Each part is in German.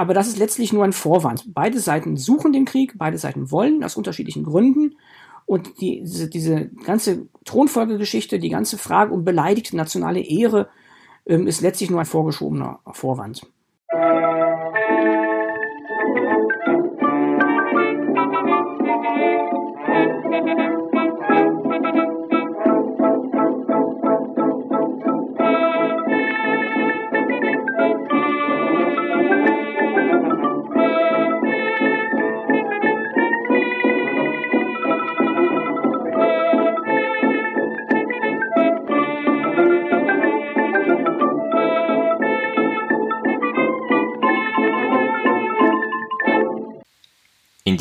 Aber das ist letztlich nur ein Vorwand. Beide Seiten suchen den Krieg, beide Seiten wollen aus unterschiedlichen Gründen. Und die, diese, diese ganze Thronfolgegeschichte, die ganze Frage um beleidigte nationale Ehre ähm, ist letztlich nur ein vorgeschobener Vorwand.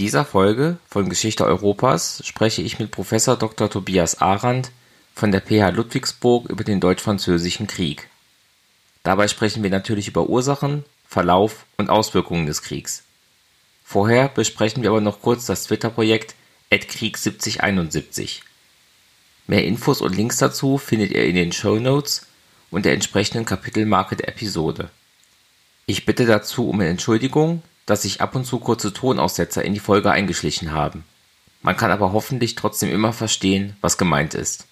Dieser Folge von Geschichte Europas spreche ich mit Professor Dr. Tobias Arendt von der PH Ludwigsburg über den Deutsch-Französischen Krieg. Dabei sprechen wir natürlich über Ursachen, Verlauf und Auswirkungen des Kriegs. Vorher besprechen wir aber noch kurz das Twitter-Projekt @krieg7071. Mehr Infos und Links dazu findet ihr in den Show Notes und der entsprechenden Kapitelmarke der Episode. Ich bitte dazu um Entschuldigung, dass sich ab und zu kurze Tonaussetzer in die Folge eingeschlichen haben. Man kann aber hoffentlich trotzdem immer verstehen, was gemeint ist.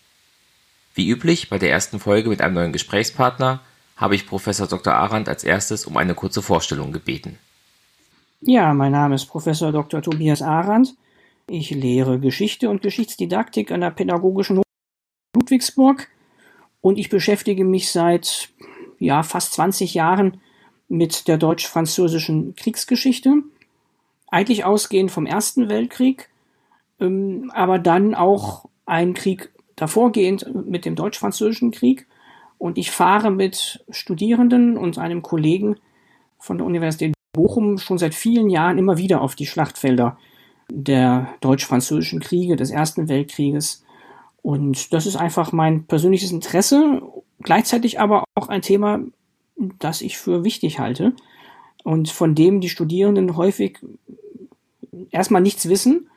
Wie üblich bei der ersten Folge mit einem neuen Gesprächspartner habe ich Professor Dr. Arendt als erstes um eine kurze Vorstellung gebeten. Ja, mein Name ist Professor Dr. Tobias Arendt. Ich lehre Geschichte und Geschichtsdidaktik an der Pädagogischen Hochschule Ludwigsburg und ich beschäftige mich seit ja, fast 20 Jahren mit der deutsch-französischen Kriegsgeschichte, eigentlich ausgehend vom Ersten Weltkrieg, ähm, aber dann auch ein Krieg davorgehend mit dem deutsch-französischen Krieg. Und ich fahre mit Studierenden und einem Kollegen von der Universität Bochum schon seit vielen Jahren immer wieder auf die Schlachtfelder der deutsch-französischen Kriege, des Ersten Weltkrieges. Und das ist einfach mein persönliches Interesse, gleichzeitig aber auch ein Thema, das ich für wichtig halte und von dem die Studierenden häufig erstmal nichts wissen,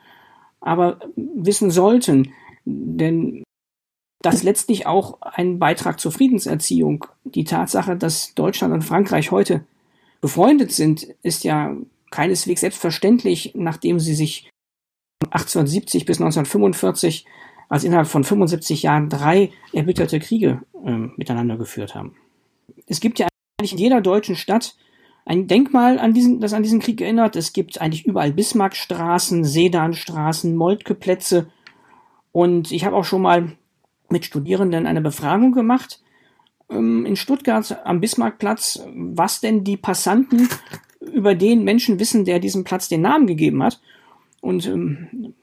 aber wissen sollten. Denn das letztlich auch ein Beitrag zur Friedenserziehung. Die Tatsache, dass Deutschland und Frankreich heute befreundet sind, ist ja keineswegs selbstverständlich, nachdem sie sich 1870 bis 1945 als innerhalb von 75 Jahren drei erbitterte Kriege äh, miteinander geführt haben. Es gibt ja eigentlich in jeder deutschen Stadt ein Denkmal, an diesen, das an diesen Krieg erinnert. Es gibt eigentlich überall Bismarckstraßen, Sedanstraßen, Moltkeplätze. Und ich habe auch schon mal mit Studierenden eine Befragung gemacht ähm, in Stuttgart am Bismarckplatz, was denn die Passanten über den Menschen wissen, der diesem Platz den Namen gegeben hat. Und ähm,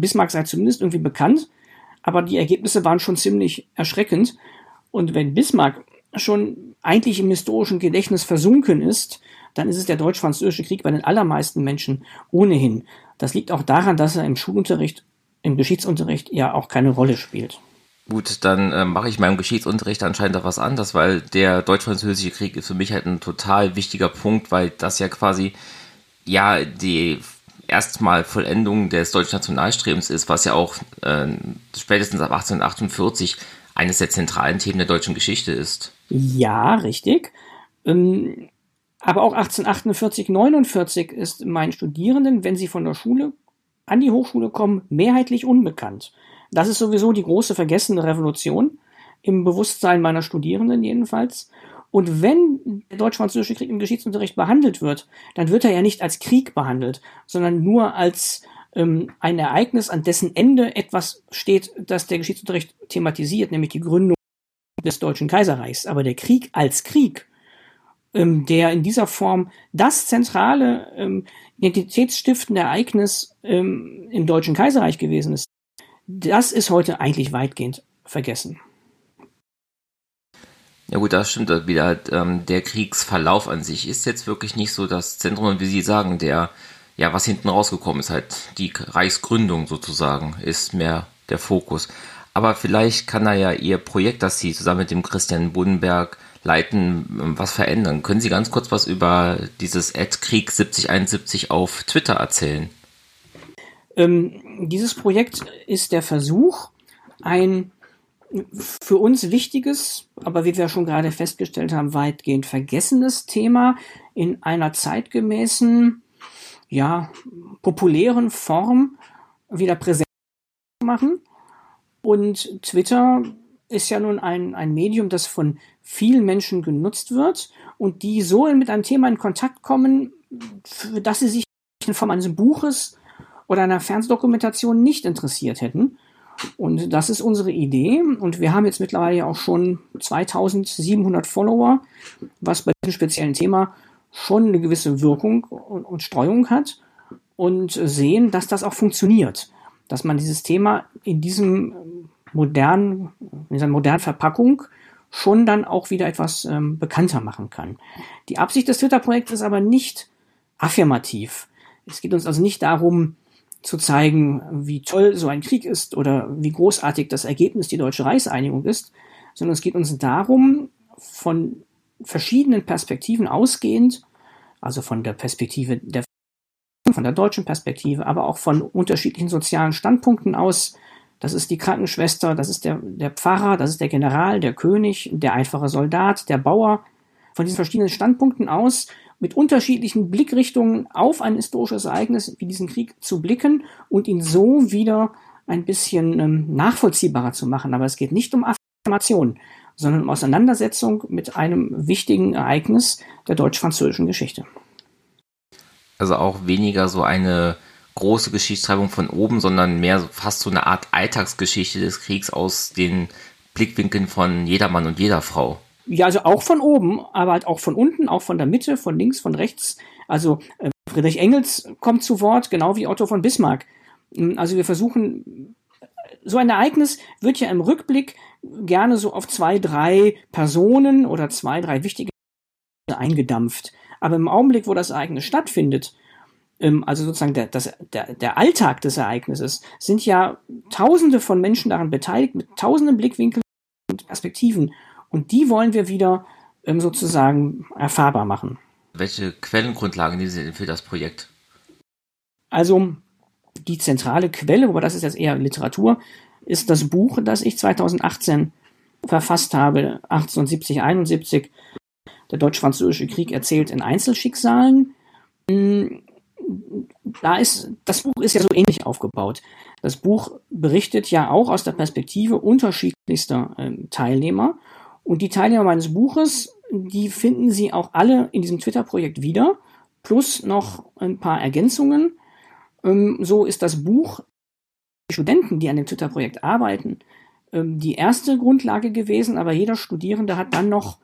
Bismarck sei zumindest irgendwie bekannt, aber die Ergebnisse waren schon ziemlich erschreckend. Und wenn Bismarck schon eigentlich im historischen Gedächtnis versunken ist, dann ist es der deutsch-französische Krieg bei den allermeisten Menschen ohnehin. Das liegt auch daran, dass er im Schulunterricht, im Geschichtsunterricht ja auch keine Rolle spielt. Gut, dann äh, mache ich meinem Geschichtsunterricht anscheinend auch was anderes, weil der deutsch-französische Krieg ist für mich halt ein total wichtiger Punkt, weil das ja quasi ja die erstmal Vollendung des deutschen Nationalstrebens ist, was ja auch äh, spätestens ab 1848 eines der zentralen Themen der deutschen Geschichte ist. Ja, richtig. Ähm, aber auch 1848, 49 ist meinen Studierenden, wenn sie von der Schule an die Hochschule kommen, mehrheitlich unbekannt. Das ist sowieso die große vergessene Revolution im Bewusstsein meiner Studierenden jedenfalls. Und wenn der deutsch-französische Krieg im Geschichtsunterricht behandelt wird, dann wird er ja nicht als Krieg behandelt, sondern nur als ähm, ein Ereignis, an dessen Ende etwas steht, das der Geschichtsunterricht thematisiert, nämlich die Gründung des Deutschen Kaiserreichs. Aber der Krieg als Krieg, ähm, der in dieser Form das zentrale ähm, identitätsstiftende Ereignis ähm, im Deutschen Kaiserreich gewesen ist, das ist heute eigentlich weitgehend vergessen. Ja gut, das stimmt wieder. Halt, ähm, der Kriegsverlauf an sich ist jetzt wirklich nicht so das Zentrum, wie Sie sagen, der, ja, was hinten rausgekommen ist, halt die Reichsgründung sozusagen, ist mehr der Fokus. Aber vielleicht kann da ja Ihr Projekt, das Sie zusammen mit dem Christian Bodenberg leiten, was verändern. Können Sie ganz kurz was über dieses Ad Krieg 7071 auf Twitter erzählen? Ähm, dieses Projekt ist der Versuch, ein für uns wichtiges, aber wie wir schon gerade festgestellt haben, weitgehend vergessenes Thema in einer zeitgemäßen, ja, populären Form wieder präsent machen. Und Twitter ist ja nun ein, ein Medium, das von vielen Menschen genutzt wird und die so mit einem Thema in Kontakt kommen, für das sie sich in Form eines Buches oder einer Fernsehdokumentation nicht interessiert hätten. Und das ist unsere Idee. Und wir haben jetzt mittlerweile auch schon 2700 Follower, was bei diesem speziellen Thema schon eine gewisse Wirkung und Streuung hat und sehen, dass das auch funktioniert. Dass man dieses Thema in diesem modernen, in dieser modernen Verpackung schon dann auch wieder etwas ähm, bekannter machen kann. Die Absicht des Twitter-Projekts ist aber nicht affirmativ. Es geht uns also nicht darum, zu zeigen, wie toll so ein Krieg ist oder wie großartig das Ergebnis die deutsche Reichseinigung ist, sondern es geht uns darum, von verschiedenen Perspektiven ausgehend, also von der Perspektive der von der deutschen Perspektive, aber auch von unterschiedlichen sozialen Standpunkten aus. Das ist die Krankenschwester, das ist der, der Pfarrer, das ist der General, der König, der einfache Soldat, der Bauer. Von diesen verschiedenen Standpunkten aus mit unterschiedlichen Blickrichtungen auf ein historisches Ereignis wie diesen Krieg zu blicken und ihn so wieder ein bisschen ähm, nachvollziehbarer zu machen. Aber es geht nicht um Affirmation, sondern um Auseinandersetzung mit einem wichtigen Ereignis der deutsch-französischen Geschichte. Also auch weniger so eine große Geschichtsschreibung von oben, sondern mehr fast so eine Art Alltagsgeschichte des Kriegs aus den Blickwinkeln von jedermann und jeder Frau. Ja, also auch von oben, aber halt auch von unten, auch von der Mitte, von links, von rechts. Also äh, Friedrich Engels kommt zu Wort, genau wie Otto von Bismarck. Hm, also wir versuchen, so ein Ereignis wird ja im Rückblick gerne so auf zwei, drei Personen oder zwei, drei wichtige eingedampft. Aber im Augenblick, wo das Ereignis stattfindet, ähm, also sozusagen der, das, der, der Alltag des Ereignisses, sind ja Tausende von Menschen daran beteiligt, mit tausenden Blickwinkeln und Perspektiven. Und die wollen wir wieder ähm, sozusagen erfahrbar machen. Welche Quellengrundlagen nehmen Sie denn für das Projekt? Also die zentrale Quelle, aber das ist jetzt eher Literatur, ist das Buch, das ich 2018 verfasst habe, 1870, 71, der Deutsch-Französische Krieg erzählt in Einzelschicksalen. Hm, da ist, das Buch ist ja so ähnlich aufgebaut. Das Buch berichtet ja auch aus der Perspektive unterschiedlichster äh, Teilnehmer und die Teilnehmer meines Buches, die finden Sie auch alle in diesem Twitter-Projekt wieder, plus noch ein paar Ergänzungen. Ähm, so ist das Buch die Studenten, die an dem Twitter-Projekt arbeiten, ähm, die erste Grundlage gewesen, aber jeder Studierende hat dann noch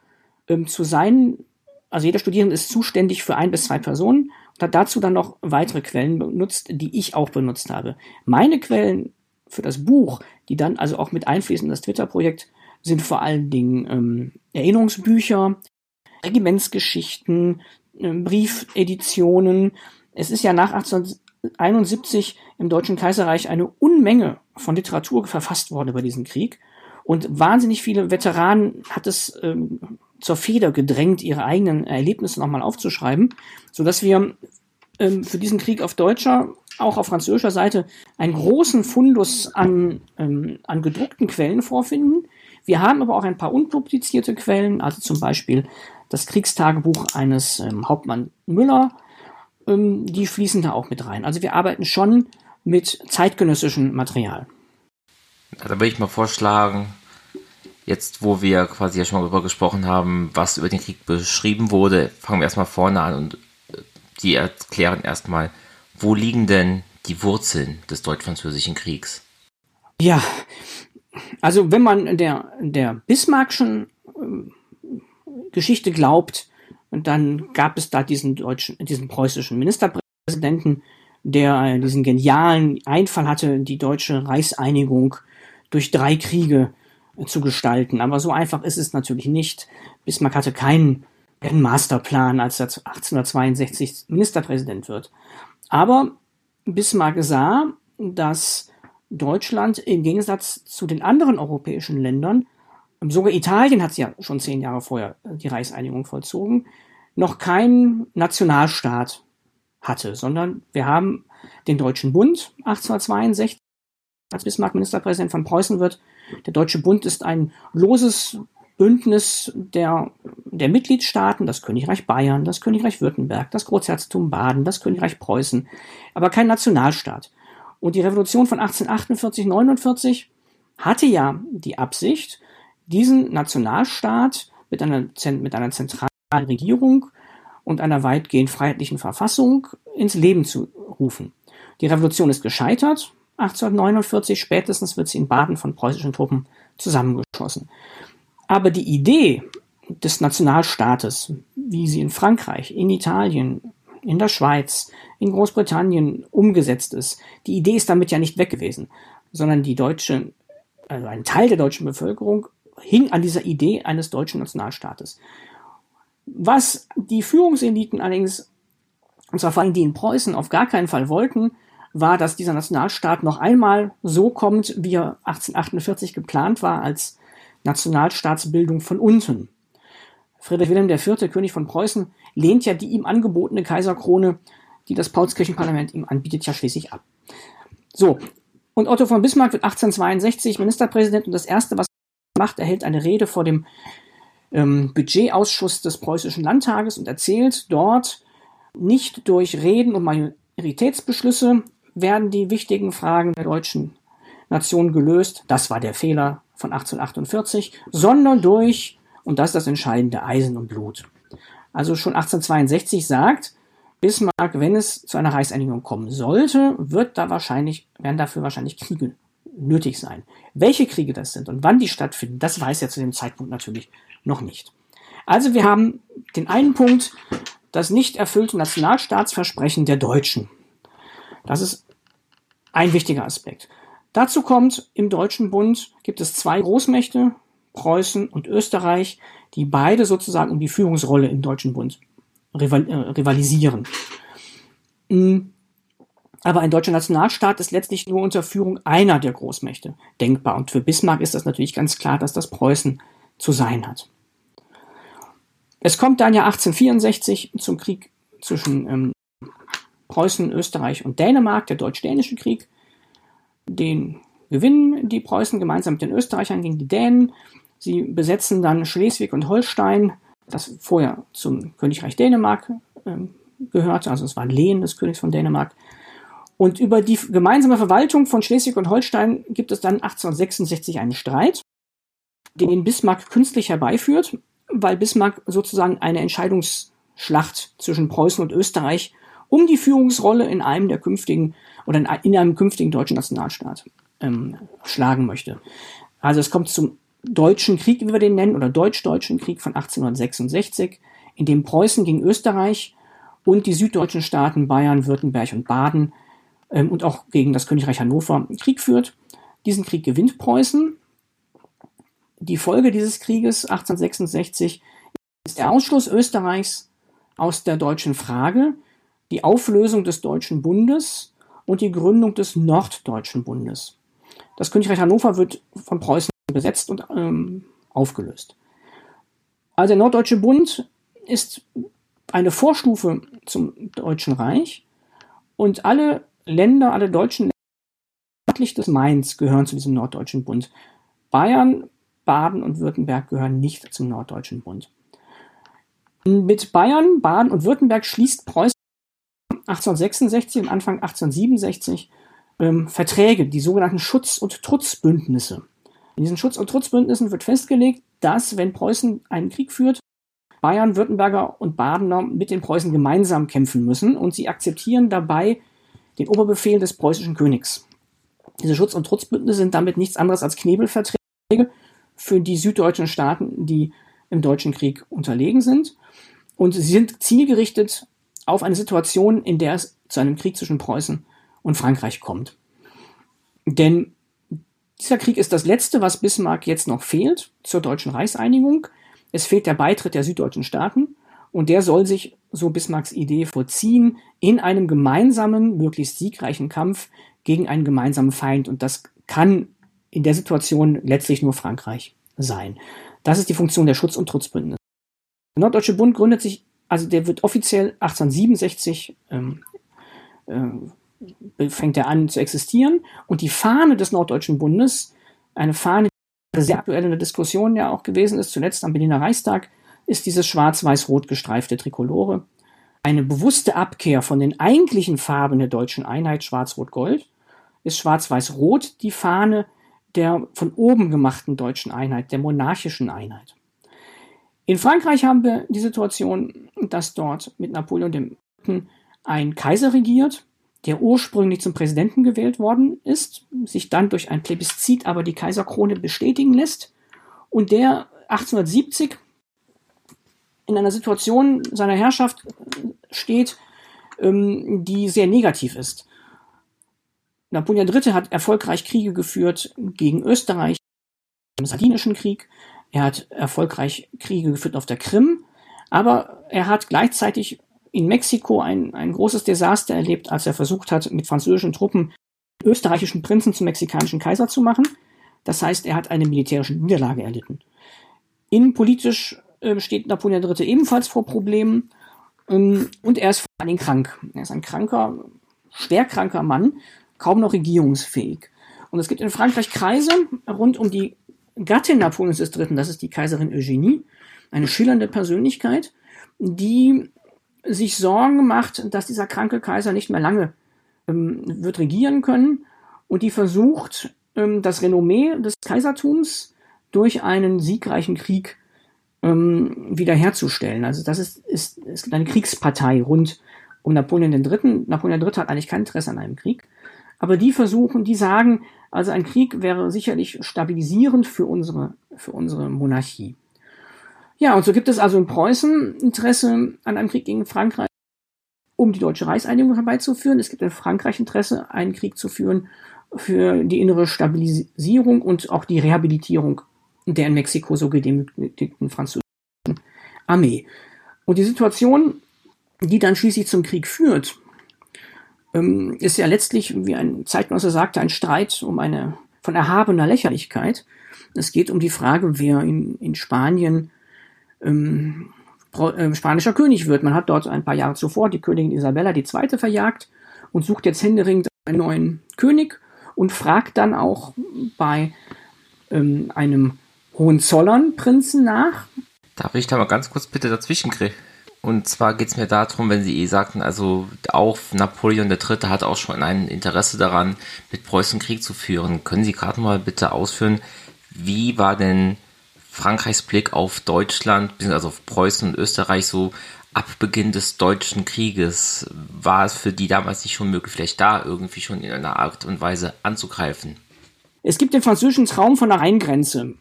ähm, zu seinen, also jeder Studierende ist zuständig für ein bis zwei Personen und hat dazu dann noch weitere Quellen benutzt, die ich auch benutzt habe. Meine Quellen für das Buch, die dann also auch mit einfließen in das Twitter-Projekt, sind vor allen Dingen ähm, Erinnerungsbücher, Regimentsgeschichten, äh, Briefeditionen. Es ist ja nach 1871 im Deutschen Kaiserreich eine Unmenge von Literatur verfasst worden über diesen Krieg. Und wahnsinnig viele Veteranen hat es ähm, zur Feder gedrängt, ihre eigenen Erlebnisse nochmal aufzuschreiben, sodass wir ähm, für diesen Krieg auf deutscher, auch auf französischer Seite einen großen Fundus an, ähm, an gedruckten Quellen vorfinden, wir haben aber auch ein paar unpublizierte Quellen, also zum Beispiel das Kriegstagebuch eines ähm, Hauptmann Müller, ähm, die fließen da auch mit rein. Also wir arbeiten schon mit zeitgenössischem Material. Da würde ich mal vorschlagen, jetzt wo wir quasi ja schon mal darüber gesprochen haben, was über den Krieg beschrieben wurde, fangen wir erstmal vorne an und äh, die erklären erstmal, wo liegen denn die Wurzeln des deutsch-französischen Kriegs? Ja, also wenn man der, der Bismarckschen äh, Geschichte glaubt, dann gab es da diesen deutschen, diesen preußischen Ministerpräsidenten, der diesen genialen Einfall hatte, die deutsche Reichseinigung durch drei Kriege zu gestalten. Aber so einfach ist es natürlich nicht. Bismarck hatte keinen, Masterplan, als er 1862 Ministerpräsident wird. Aber Bismarck sah, dass Deutschland im Gegensatz zu den anderen europäischen Ländern, sogar Italien hat ja schon zehn Jahre vorher die Reichseinigung vollzogen, noch keinen Nationalstaat hatte, sondern wir haben den Deutschen Bund 1862, als Bismarck Ministerpräsident von Preußen wird. Der Deutsche Bund ist ein loses Bündnis der, der Mitgliedstaaten, das Königreich Bayern, das Königreich Württemberg, das Großherzogtum Baden, das Königreich Preußen, aber kein Nationalstaat. Und die Revolution von 1848, 49 hatte ja die Absicht, diesen Nationalstaat mit einer, mit einer zentralen Regierung und einer weitgehend freiheitlichen Verfassung ins Leben zu rufen. Die Revolution ist gescheitert. 1849 spätestens wird sie in Baden von preußischen Truppen zusammengeschossen. Aber die Idee des Nationalstaates, wie sie in Frankreich, in Italien, in der Schweiz, in Großbritannien umgesetzt ist, die Idee ist damit ja nicht weg gewesen, sondern die deutsche, also ein Teil der deutschen Bevölkerung hing an dieser Idee eines deutschen Nationalstaates. Was die Führungseliten allerdings, und zwar vor allem die in Preußen, auf gar keinen Fall wollten, war, dass dieser Nationalstaat noch einmal so kommt, wie er 1848 geplant war, als Nationalstaatsbildung von unten. Friedrich Wilhelm IV., König von Preußen, lehnt ja die ihm angebotene Kaiserkrone, die das Paulskirchenparlament ihm anbietet, ja schließlich ab. So, und Otto von Bismarck wird 1862 Ministerpräsident und das Erste, was er macht, er hält eine Rede vor dem ähm, Budgetausschuss des Preußischen Landtages und erzählt dort, nicht durch Reden und Majoritätsbeschlüsse werden die wichtigen Fragen der deutschen Nation gelöst. Das war der Fehler von 1848, sondern durch, und das ist das entscheidende, Eisen und Blut. Also schon 1862 sagt Bismarck, wenn es zu einer Reichseinigung kommen sollte, wird da wahrscheinlich, werden dafür wahrscheinlich Kriege nötig sein. Welche Kriege das sind und wann die stattfinden, das weiß er zu dem Zeitpunkt natürlich noch nicht. Also wir haben den einen Punkt, das nicht erfüllte Nationalstaatsversprechen der Deutschen. Das ist ein wichtiger Aspekt. Dazu kommt, im Deutschen Bund gibt es zwei Großmächte, Preußen und Österreich, die beide sozusagen um die Führungsrolle im Deutschen Bund rival, äh, rivalisieren. Mm. Aber ein deutscher Nationalstaat ist letztlich nur unter Führung einer der Großmächte denkbar. Und für Bismarck ist das natürlich ganz klar, dass das Preußen zu sein hat. Es kommt dann ja 1864 zum Krieg zwischen ähm, Preußen, Österreich und Dänemark, der Deutsch-Dänische Krieg. Den gewinnen die Preußen gemeinsam mit den Österreichern gegen die Dänen. Sie besetzen dann Schleswig und Holstein, das vorher zum Königreich Dänemark äh, gehörte, also es war Lehen des Königs von Dänemark. Und über die gemeinsame Verwaltung von Schleswig und Holstein gibt es dann 1866 einen Streit, den Bismarck künstlich herbeiführt, weil Bismarck sozusagen eine Entscheidungsschlacht zwischen Preußen und Österreich um die Führungsrolle in einem der künftigen oder in einem künftigen deutschen Nationalstaat ähm, schlagen möchte. Also es kommt zum Deutschen Krieg, wie wir den nennen, oder Deutsch-Deutschen Krieg von 1866, in dem Preußen gegen Österreich und die süddeutschen Staaten Bayern, Württemberg und Baden ähm, und auch gegen das Königreich Hannover Krieg führt. Diesen Krieg gewinnt Preußen. Die Folge dieses Krieges 1866 ist der Ausschluss Österreichs aus der deutschen Frage, die Auflösung des Deutschen Bundes und die Gründung des Norddeutschen Bundes. Das Königreich Hannover wird von Preußen besetzt und ähm, aufgelöst. Also der Norddeutsche Bund ist eine Vorstufe zum Deutschen Reich und alle Länder, alle deutschen Länder nördlich des Mainz gehören zu diesem Norddeutschen Bund. Bayern, Baden und Württemberg gehören nicht zum Norddeutschen Bund. Mit Bayern, Baden und Württemberg schließt Preußen 1866 und Anfang 1867 ähm, Verträge, die sogenannten Schutz- und Trutzbündnisse. In diesen Schutz- und Trutzbündnissen wird festgelegt, dass, wenn Preußen einen Krieg führt, Bayern, Württemberger und Badener mit den Preußen gemeinsam kämpfen müssen und sie akzeptieren dabei den Oberbefehl des preußischen Königs. Diese Schutz- und Trutzbündnisse sind damit nichts anderes als Knebelverträge für die süddeutschen Staaten, die im Deutschen Krieg unterlegen sind. Und sie sind zielgerichtet auf eine Situation, in der es zu einem Krieg zwischen Preußen und Frankreich kommt. Denn dieser Krieg ist das letzte, was Bismarck jetzt noch fehlt zur deutschen Reichseinigung. Es fehlt der Beitritt der süddeutschen Staaten und der soll sich, so Bismarcks Idee, vollziehen in einem gemeinsamen, möglichst siegreichen Kampf gegen einen gemeinsamen Feind. Und das kann in der Situation letztlich nur Frankreich sein. Das ist die Funktion der Schutz- und Trutzbündnisse. Der Norddeutsche Bund gründet sich, also der wird offiziell 1867 ähm, äh, fängt er an zu existieren und die Fahne des Norddeutschen Bundes, eine Fahne, die sehr aktuelle Diskussion ja auch gewesen ist, zuletzt am Berliner Reichstag, ist dieses schwarz-weiß-rot gestreifte Trikolore. Eine bewusste Abkehr von den eigentlichen Farben der deutschen Einheit Schwarz-Rot-Gold ist Schwarz-Weiß-Rot die Fahne der von oben gemachten deutschen Einheit, der monarchischen Einheit. In Frankreich haben wir die Situation, dass dort mit Napoleon III. ein Kaiser regiert, der ursprünglich zum Präsidenten gewählt worden ist, sich dann durch ein Plebiszit aber die Kaiserkrone bestätigen lässt und der 1870 in einer Situation seiner Herrschaft steht, ähm, die sehr negativ ist. Napoleon III. hat erfolgreich Kriege geführt gegen Österreich im Sardinischen Krieg. Er hat erfolgreich Kriege geführt auf der Krim, aber er hat gleichzeitig in Mexiko ein, ein großes Desaster erlebt, als er versucht hat, mit französischen Truppen österreichischen Prinzen zum mexikanischen Kaiser zu machen. Das heißt, er hat eine militärische Niederlage erlitten. Innenpolitisch äh, steht Napoleon III. ebenfalls vor Problemen ähm, und er ist vor allem krank. Er ist ein kranker, schwerkranker Mann, kaum noch regierungsfähig. Und es gibt in Frankreich Kreise rund um die Gattin Napoleons III., das ist die Kaiserin Eugenie, eine schillernde Persönlichkeit, die sich Sorgen macht, dass dieser kranke Kaiser nicht mehr lange ähm, wird regieren können und die versucht, ähm, das Renommee des Kaisertums durch einen siegreichen Krieg ähm, wiederherzustellen. Also das ist, ist, gibt eine Kriegspartei rund um Napoleon III. Napoleon III. hat eigentlich kein Interesse an einem Krieg. Aber die versuchen, die sagen, also ein Krieg wäre sicherlich stabilisierend für unsere, für unsere Monarchie. Ja, und so gibt es also in Preußen Interesse an einem Krieg gegen Frankreich, um die deutsche Reichseinigung herbeizuführen. Es gibt in Frankreich Interesse, einen Krieg zu führen für die innere Stabilisierung und auch die Rehabilitierung der in Mexiko so gedemütigten französischen Armee. Und die Situation, die dann schließlich zum Krieg führt, ähm, ist ja letztlich, wie ein Zeitgenosse sagte, ein Streit um eine von erhabener Lächerlichkeit. Es geht um die Frage, wer in, in Spanien ähm, äh, spanischer König wird. Man hat dort ein paar Jahre zuvor die Königin Isabella II. verjagt und sucht jetzt händeringend einen neuen König und fragt dann auch bei ähm, einem Hohenzollern-Prinzen nach. Darf ich da mal ganz kurz bitte dazwischen Und zwar geht es mir darum, wenn Sie eh sagten, also auch Napoleon III. hat auch schon ein Interesse daran, mit Preußen Krieg zu führen. Können Sie gerade mal bitte ausführen, wie war denn Frankreichs Blick auf Deutschland, also auf Preußen und Österreich so ab Beginn des Deutschen Krieges? War es für die damals nicht schon möglich, vielleicht da irgendwie schon in einer Art und Weise anzugreifen? Es gibt den französischen Traum von der Rheingrenze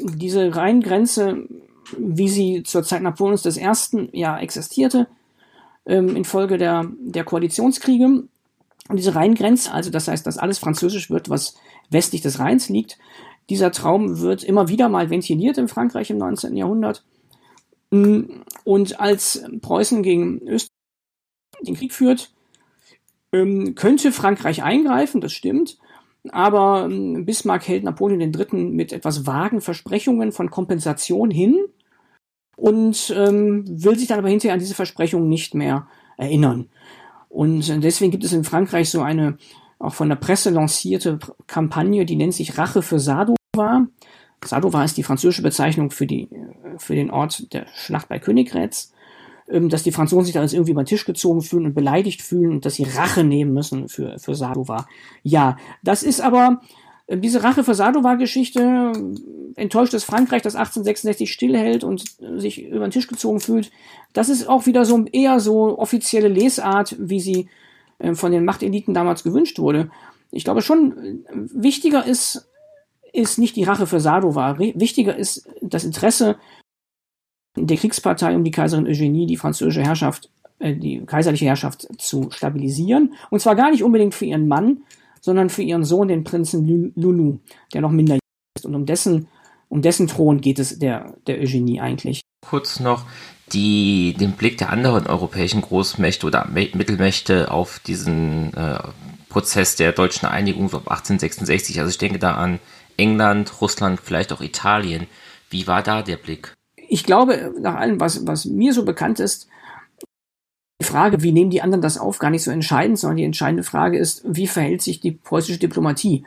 diese Rheingrenze, wie sie zur Zeit Napoleons I. ja existierte, ähm, infolge der, der Koalitionskriege. Und diese Rheingrenze, also das heißt, dass alles französisch wird, was westlich des Rheins liegt, dieser Traum wird immer wieder mal ventiliert in Frankreich im 19. Jahrhundert. Und als Preußen gegen Österreich den Krieg führt, ähm, könnte Frankreich eingreifen, das stimmt. Aber ähm, Bismarck hält Napoleon III. mit etwas vagen Versprechungen von Kompensation hin und ähm, will sich dann aber hinterher an diese Versprechungen nicht mehr erinnern. Und deswegen gibt es in Frankreich so eine auch von der Presse lancierte Kampagne, die nennt sich Rache für Sadova. Sadova ist die französische Bezeichnung für, die, für den Ort der Schlacht bei Königgrätz. Ähm, dass die Franzosen sich da jetzt irgendwie über den Tisch gezogen fühlen und beleidigt fühlen und dass sie Rache nehmen müssen für, für Sadova. Ja, das ist aber, äh, diese Rache für Sadova-Geschichte äh, enttäuscht das Frankreich, das 1866 stillhält und sich über den Tisch gezogen fühlt. Das ist auch wieder so eher so offizielle Lesart, wie sie äh, von den Machteliten damals gewünscht wurde. Ich glaube schon, wichtiger ist, ist nicht die Rache für Sadova. Wichtiger ist das Interesse der Kriegspartei um die Kaiserin Eugenie die französische Herrschaft, äh, die kaiserliche Herrschaft zu stabilisieren. Und zwar gar nicht unbedingt für ihren Mann, sondern für ihren Sohn, den Prinzen Lulu, der noch minderjährig ist. Und um dessen, um dessen Thron geht es der, der Eugenie eigentlich. Kurz noch die, den Blick der anderen europäischen Großmächte oder Mittelmächte auf diesen äh, Prozess der deutschen Einigung so ab 1866. Also ich denke da an England, Russland, vielleicht auch Italien. Wie war da der Blick? Ich glaube, nach allem, was, was mir so bekannt ist, die Frage, wie nehmen die anderen das auf, gar nicht so entscheidend, sondern die entscheidende Frage ist, wie verhält sich die preußische Diplomatie?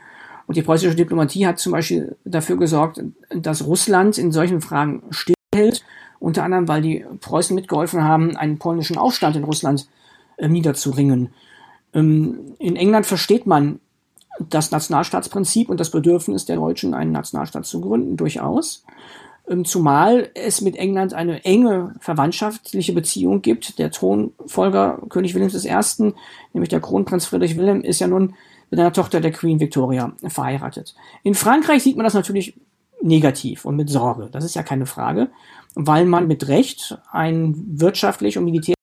Und die preußische Diplomatie hat zum Beispiel dafür gesorgt, dass Russland in solchen Fragen stillhält, unter anderem, weil die Preußen mitgeholfen haben, einen polnischen Aufstand in Russland äh, niederzuringen. Ähm, in England versteht man das Nationalstaatsprinzip und das Bedürfnis der Deutschen, einen Nationalstaat zu gründen, durchaus. Ähm, zumal es mit England eine enge verwandtschaftliche Beziehung gibt. Der Thronfolger König Wilhelms I., nämlich der Kronprinz Friedrich Wilhelm, ist ja nun mit einer Tochter der Queen Victoria verheiratet. In Frankreich sieht man das natürlich negativ und mit Sorge. Das ist ja keine Frage, weil man mit Recht einen wirtschaftlich und militärisch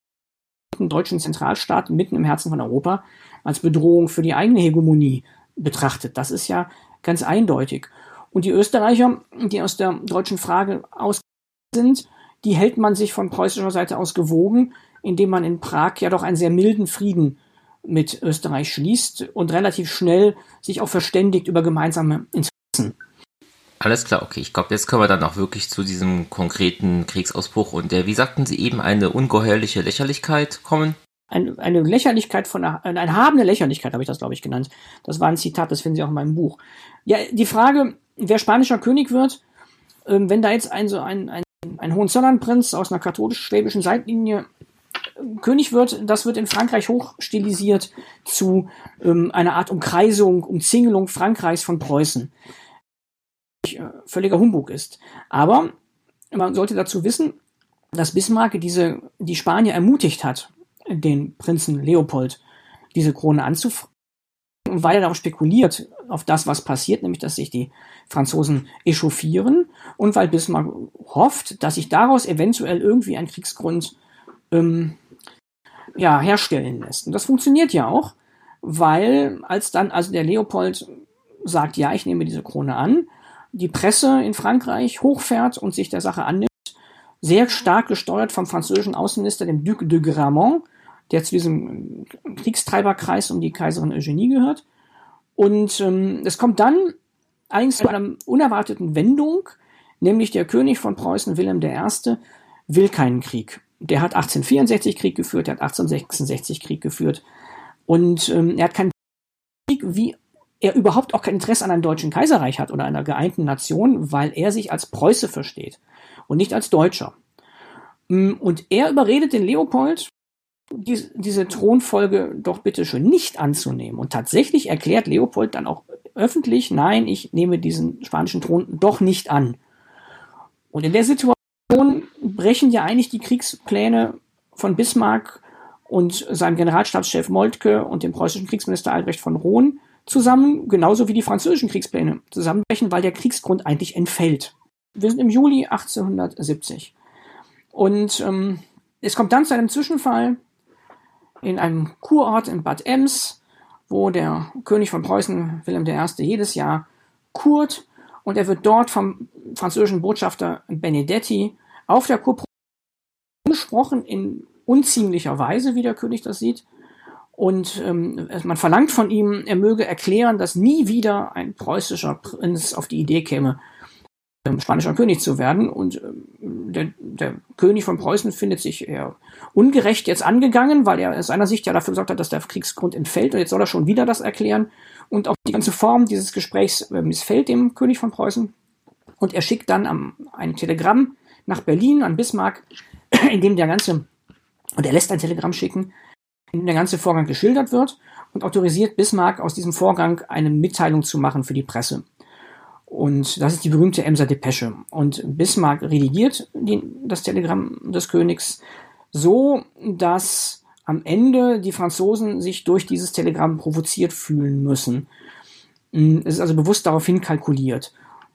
deutschen Zentralstaat mitten im Herzen von Europa als Bedrohung für die eigene Hegemonie betrachtet. Das ist ja ganz eindeutig. Und die Österreicher, die aus der deutschen Frage aus sind, die hält man sich von preußischer Seite aus gewogen, indem man in Prag ja doch einen sehr milden Frieden mit Österreich schließt und relativ schnell sich auch verständigt über gemeinsame Interessen. Alles klar, okay. Ich glaube, jetzt können wir dann auch wirklich zu diesem konkreten Kriegsausbruch und der, wie sagten Sie eben, eine ungeheuerliche Lächerlichkeit kommen? Ein, eine Lächerlichkeit von einer, eine erhabene Lächerlichkeit habe ich das, glaube ich, genannt. Das war ein Zitat, das finden Sie auch in meinem Buch. Ja, die Frage, wer spanischer König wird, ähm, wenn da jetzt ein so ein, ein, ein Hohenzollernprinz aus einer katholisch-schwäbischen Seitlinie äh, König wird, das wird in Frankreich hochstilisiert zu ähm, einer Art Umkreisung, Umzingelung Frankreichs von Preußen. Äh, völliger Humbug ist. Aber man sollte dazu wissen, dass Bismarck diese, die Spanier ermutigt hat, den Prinzen Leopold diese Krone anzufragen, weil er darauf spekuliert, auf das, was passiert, nämlich dass sich die Franzosen echauffieren und weil Bismarck hofft, dass sich daraus eventuell irgendwie ein Kriegsgrund ähm, ja, herstellen lässt. Und das funktioniert ja auch, weil als dann also der Leopold sagt, ja, ich nehme diese Krone an, die Presse in Frankreich hochfährt und sich der Sache annimmt, sehr stark gesteuert vom französischen Außenminister, dem Duc de Gramont, der zu diesem Kriegstreiberkreis um die Kaiserin Eugenie gehört. Und ähm, es kommt dann allerdings zu einer unerwarteten Wendung, nämlich der König von Preußen, Wilhelm I., will keinen Krieg. Der hat 1864 Krieg geführt, der hat 1866 Krieg geführt. Und ähm, er hat keinen Krieg, wie er überhaupt auch kein Interesse an einem deutschen Kaiserreich hat oder einer geeinten Nation, weil er sich als Preuße versteht und nicht als Deutscher. Mm, und er überredet den Leopold, die, diese Thronfolge doch bitte schon nicht anzunehmen. Und tatsächlich erklärt Leopold dann auch öffentlich, nein, ich nehme diesen spanischen Thron doch nicht an. Und in der Situation brechen ja eigentlich die Kriegspläne von Bismarck und seinem Generalstabschef Moltke und dem preußischen Kriegsminister Albrecht von Rohn zusammen, genauso wie die französischen Kriegspläne zusammenbrechen, weil der Kriegsgrund eigentlich entfällt. Wir sind im Juli 1870. Und ähm, es kommt dann zu einem Zwischenfall in einem Kurort in Bad Ems, wo der König von Preußen, Wilhelm I., jedes Jahr kurt und er wird dort vom französischen Botschafter Benedetti auf der Kur gesprochen in unziemlicher Weise, wie der König das sieht, und ähm, man verlangt von ihm, er möge erklären, dass nie wieder ein preußischer Prinz auf die Idee käme, spanischer König zu werden. Und ähm, der, der König von Preußen findet sich eher ungerecht jetzt angegangen, weil er aus seiner Sicht ja dafür gesorgt hat, dass der Kriegsgrund entfällt. Und jetzt soll er schon wieder das erklären. Und auch die ganze Form dieses Gesprächs äh, missfällt dem König von Preußen. Und er schickt dann am, ein Telegramm nach Berlin an Bismarck, in dem der ganze, und er lässt ein Telegramm schicken, in dem der ganze Vorgang geschildert wird und autorisiert Bismarck aus diesem Vorgang eine Mitteilung zu machen für die Presse. Und das ist die berühmte Emser Depesche. Und Bismarck redigiert die, das Telegramm des Königs so, dass am Ende die Franzosen sich durch dieses Telegramm provoziert fühlen müssen. Es ist also bewusst daraufhin kalkuliert.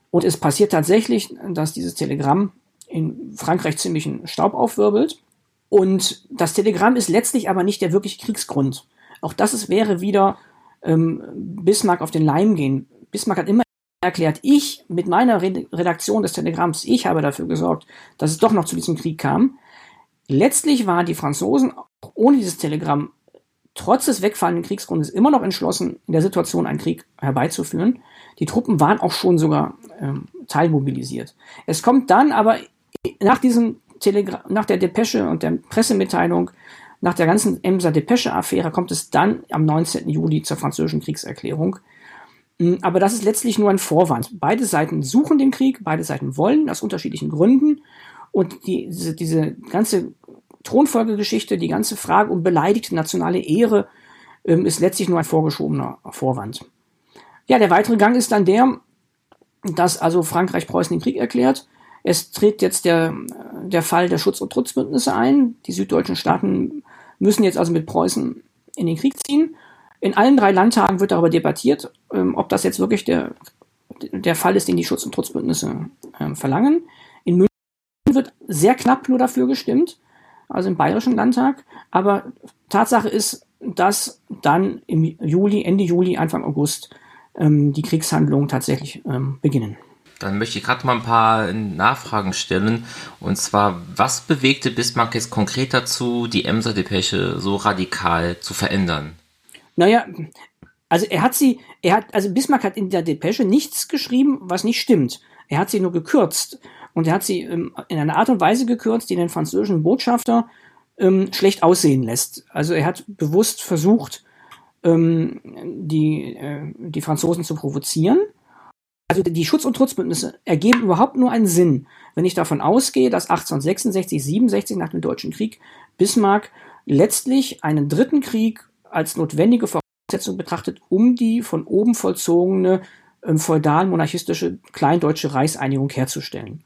Und es passiert tatsächlich, dass dieses Telegramm in Frankreich ziemlichen Staub aufwirbelt und das Telegramm ist letztlich aber nicht der wirkliche Kriegsgrund. Auch das ist, wäre wieder ähm, Bismarck auf den Leim gehen. Bismarck hat immer erklärt, ich mit meiner Redaktion des Telegramms, ich habe dafür gesorgt, dass es doch noch zu diesem Krieg kam. Letztlich waren die Franzosen auch ohne dieses Telegramm trotz des wegfallenden Kriegsgrundes immer noch entschlossen, in der Situation einen Krieg herbeizuführen. Die Truppen waren auch schon sogar ähm, teilmobilisiert. Es kommt dann aber nach diesem Telegra nach der Depesche und der Pressemitteilung, nach der ganzen Emser Depesche-Affäre kommt es dann am 19. Juli zur französischen Kriegserklärung. Hm, aber das ist letztlich nur ein Vorwand. Beide Seiten suchen den Krieg, beide Seiten wollen aus unterschiedlichen Gründen. Und die, diese, diese ganze Thronfolgegeschichte, die ganze Frage um beleidigte nationale Ehre, ähm, ist letztlich nur ein vorgeschobener Vorwand. Ja, der weitere Gang ist dann der, dass also Frankreich Preußen den Krieg erklärt. Es tritt jetzt der, der Fall der Schutz- und Trutzbündnisse ein. Die süddeutschen Staaten müssen jetzt also mit Preußen in den Krieg ziehen. In allen drei Landtagen wird darüber debattiert, ähm, ob das jetzt wirklich der, der Fall ist, den die Schutz- und Trutzbündnisse ähm, verlangen. In München wird sehr knapp nur dafür gestimmt, also im Bayerischen Landtag. Aber Tatsache ist, dass dann im Juli, Ende Juli, Anfang August ähm, die Kriegshandlungen tatsächlich ähm, beginnen. Dann möchte ich gerade mal ein paar Nachfragen stellen. Und zwar, was bewegte Bismarck jetzt konkret dazu, die Emser-Depesche so radikal zu verändern? Naja, also er hat sie, er hat, also Bismarck hat in der Depesche nichts geschrieben, was nicht stimmt. Er hat sie nur gekürzt. Und er hat sie ähm, in einer Art und Weise gekürzt, die den französischen Botschafter ähm, schlecht aussehen lässt. Also er hat bewusst versucht, ähm, die, äh, die Franzosen zu provozieren. Also die Schutz- und Trutzbündnisse ergeben überhaupt nur einen Sinn, wenn ich davon ausgehe, dass 1866, 67 nach dem Deutschen Krieg Bismarck letztlich einen dritten Krieg als notwendige Voraussetzung betrachtet, um die von oben vollzogene ähm, feudal-monarchistische kleindeutsche Reichseinigung herzustellen.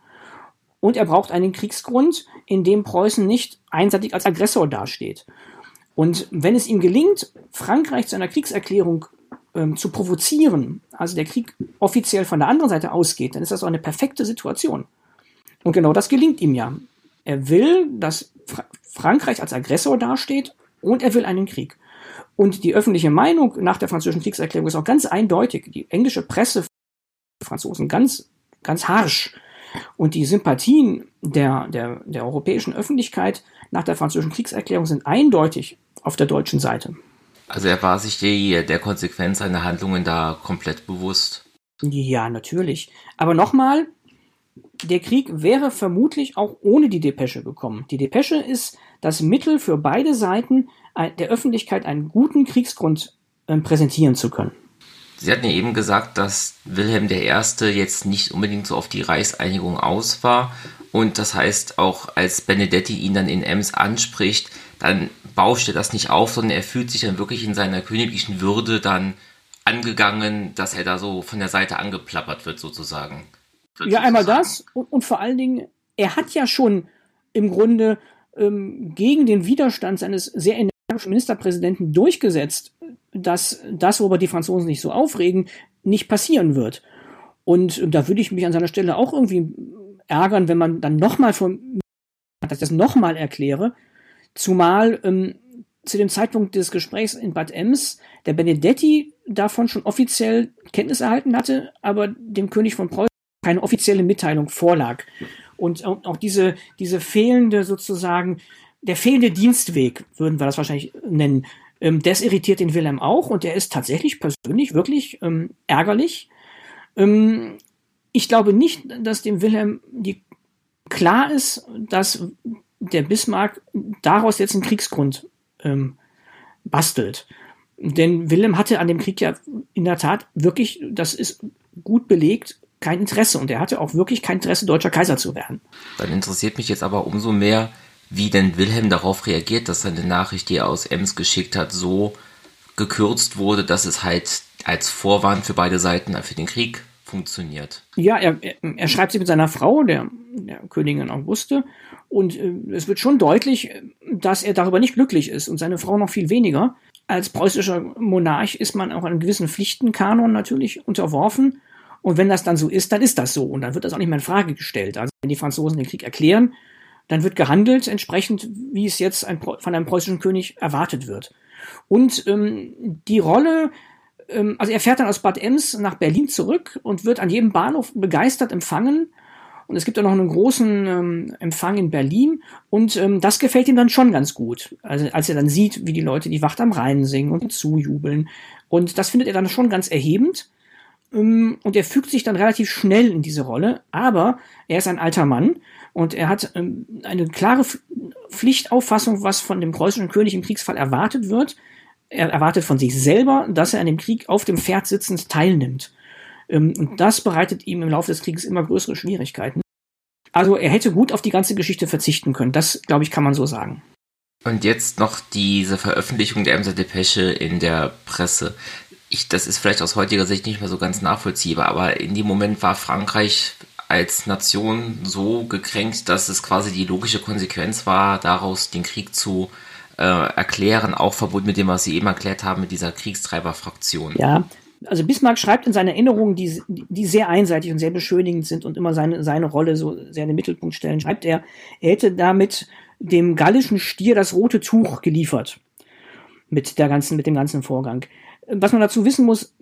Und er braucht einen Kriegsgrund, in dem Preußen nicht einseitig als Aggressor dasteht. Und wenn es ihm gelingt, Frankreich zu einer Kriegserklärung ähm, zu provozieren, also der Krieg offiziell von der anderen Seite ausgeht, dann ist das auch eine perfekte Situation. Und genau das gelingt ihm ja. Er will, dass Fra Frankreich als Aggressor dasteht und er will einen Krieg. Und die öffentliche Meinung nach der französischen Kriegserklärung ist auch ganz eindeutig. Die englische Presse, die Franzosen ganz, ganz harsch. Und die Sympathien der, der, der europäischen Öffentlichkeit nach der französischen Kriegserklärung sind eindeutig auf der deutschen Seite. Also er war sich die, der Konsequenz seiner Handlungen da komplett bewusst. Ja, natürlich. Aber nochmal, der Krieg wäre vermutlich auch ohne die Depesche gekommen. Die Depesche ist das Mittel für beide Seiten, der Öffentlichkeit einen guten Kriegsgrund äh, präsentieren zu können. Sie hatten ja eben gesagt, dass Wilhelm I. jetzt nicht unbedingt so auf die Reichseinigung aus war. Und das heißt, auch als Benedetti ihn dann in Ems anspricht, dann bauscht er das nicht auf, sondern er fühlt sich dann wirklich in seiner königlichen Würde dann angegangen, dass er da so von der Seite angeplappert wird, sozusagen. Wird ja, einmal das und, und, vor allen Dingen, er hat ja schon im Grunde ähm, gegen den Widerstand seines sehr energischen Ministerpräsidenten durchgesetzt, dass das, worüber die Franzosen sich so aufregen, nicht passieren wird. Und da würde ich mich an seiner Stelle auch irgendwie ärgern, wenn man dann nochmal von, dass ich das nochmal erkläre, zumal ähm, zu dem Zeitpunkt des Gesprächs in Bad Ems der Benedetti davon schon offiziell Kenntnis erhalten hatte, aber dem König von Preußen keine offizielle Mitteilung vorlag. Und auch diese, diese fehlende sozusagen, der fehlende Dienstweg, würden wir das wahrscheinlich nennen, ähm, das irritiert den Wilhelm auch und der ist tatsächlich persönlich wirklich ähm, ärgerlich. Ähm, ich glaube nicht, dass dem Wilhelm die klar ist, dass der Bismarck daraus jetzt einen Kriegsgrund ähm, bastelt. Denn Wilhelm hatte an dem Krieg ja in der Tat wirklich, das ist gut belegt, kein Interesse. Und er hatte auch wirklich kein Interesse, deutscher Kaiser zu werden. Dann interessiert mich jetzt aber umso mehr, wie denn Wilhelm darauf reagiert, dass seine Nachricht, die er aus Ems geschickt hat, so gekürzt wurde, dass es halt als Vorwand für beide Seiten für den Krieg funktioniert. Ja, er, er schreibt sie mit seiner Frau, der, der Königin Auguste, und äh, es wird schon deutlich, dass er darüber nicht glücklich ist und seine Frau noch viel weniger. Als preußischer Monarch ist man auch einem gewissen Pflichtenkanon natürlich unterworfen. Und wenn das dann so ist, dann ist das so. Und dann wird das auch nicht mehr in Frage gestellt. Also wenn die Franzosen den Krieg erklären, dann wird gehandelt entsprechend, wie es jetzt ein, von einem preußischen König erwartet wird. Und ähm, die Rolle, ähm, also er fährt dann aus Bad Ems nach Berlin zurück und wird an jedem Bahnhof begeistert empfangen. Und es gibt auch noch einen großen ähm, Empfang in Berlin und ähm, das gefällt ihm dann schon ganz gut. Also als er dann sieht, wie die Leute die Wacht am Rhein singen und zujubeln. Und das findet er dann schon ganz erhebend. Ähm, und er fügt sich dann relativ schnell in diese Rolle, aber er ist ein alter Mann und er hat ähm, eine klare Pflichtauffassung, was von dem preußischen König im Kriegsfall erwartet wird. er erwartet von sich selber, dass er an dem Krieg auf dem Pferd sitzend teilnimmt. Ähm, und das bereitet ihm im Laufe des Krieges immer größere Schwierigkeiten. Also er hätte gut auf die ganze Geschichte verzichten können. Das, glaube ich, kann man so sagen. Und jetzt noch diese Veröffentlichung der Emser Depesche in der Presse. Ich, das ist vielleicht aus heutiger Sicht nicht mehr so ganz nachvollziehbar, aber in dem Moment war Frankreich als Nation so gekränkt, dass es quasi die logische Konsequenz war, daraus den Krieg zu äh, erklären, auch verbunden mit dem, was Sie eben erklärt haben, mit dieser Kriegstreiberfraktion. Ja, also Bismarck schreibt in seinen Erinnerungen, die, die sehr einseitig und sehr beschönigend sind und immer seine, seine Rolle so sehr in den Mittelpunkt stellen, schreibt er, er hätte damit dem gallischen Stier das rote Tuch geliefert. Mit der ganzen, mit dem ganzen Vorgang. Was man dazu wissen muss,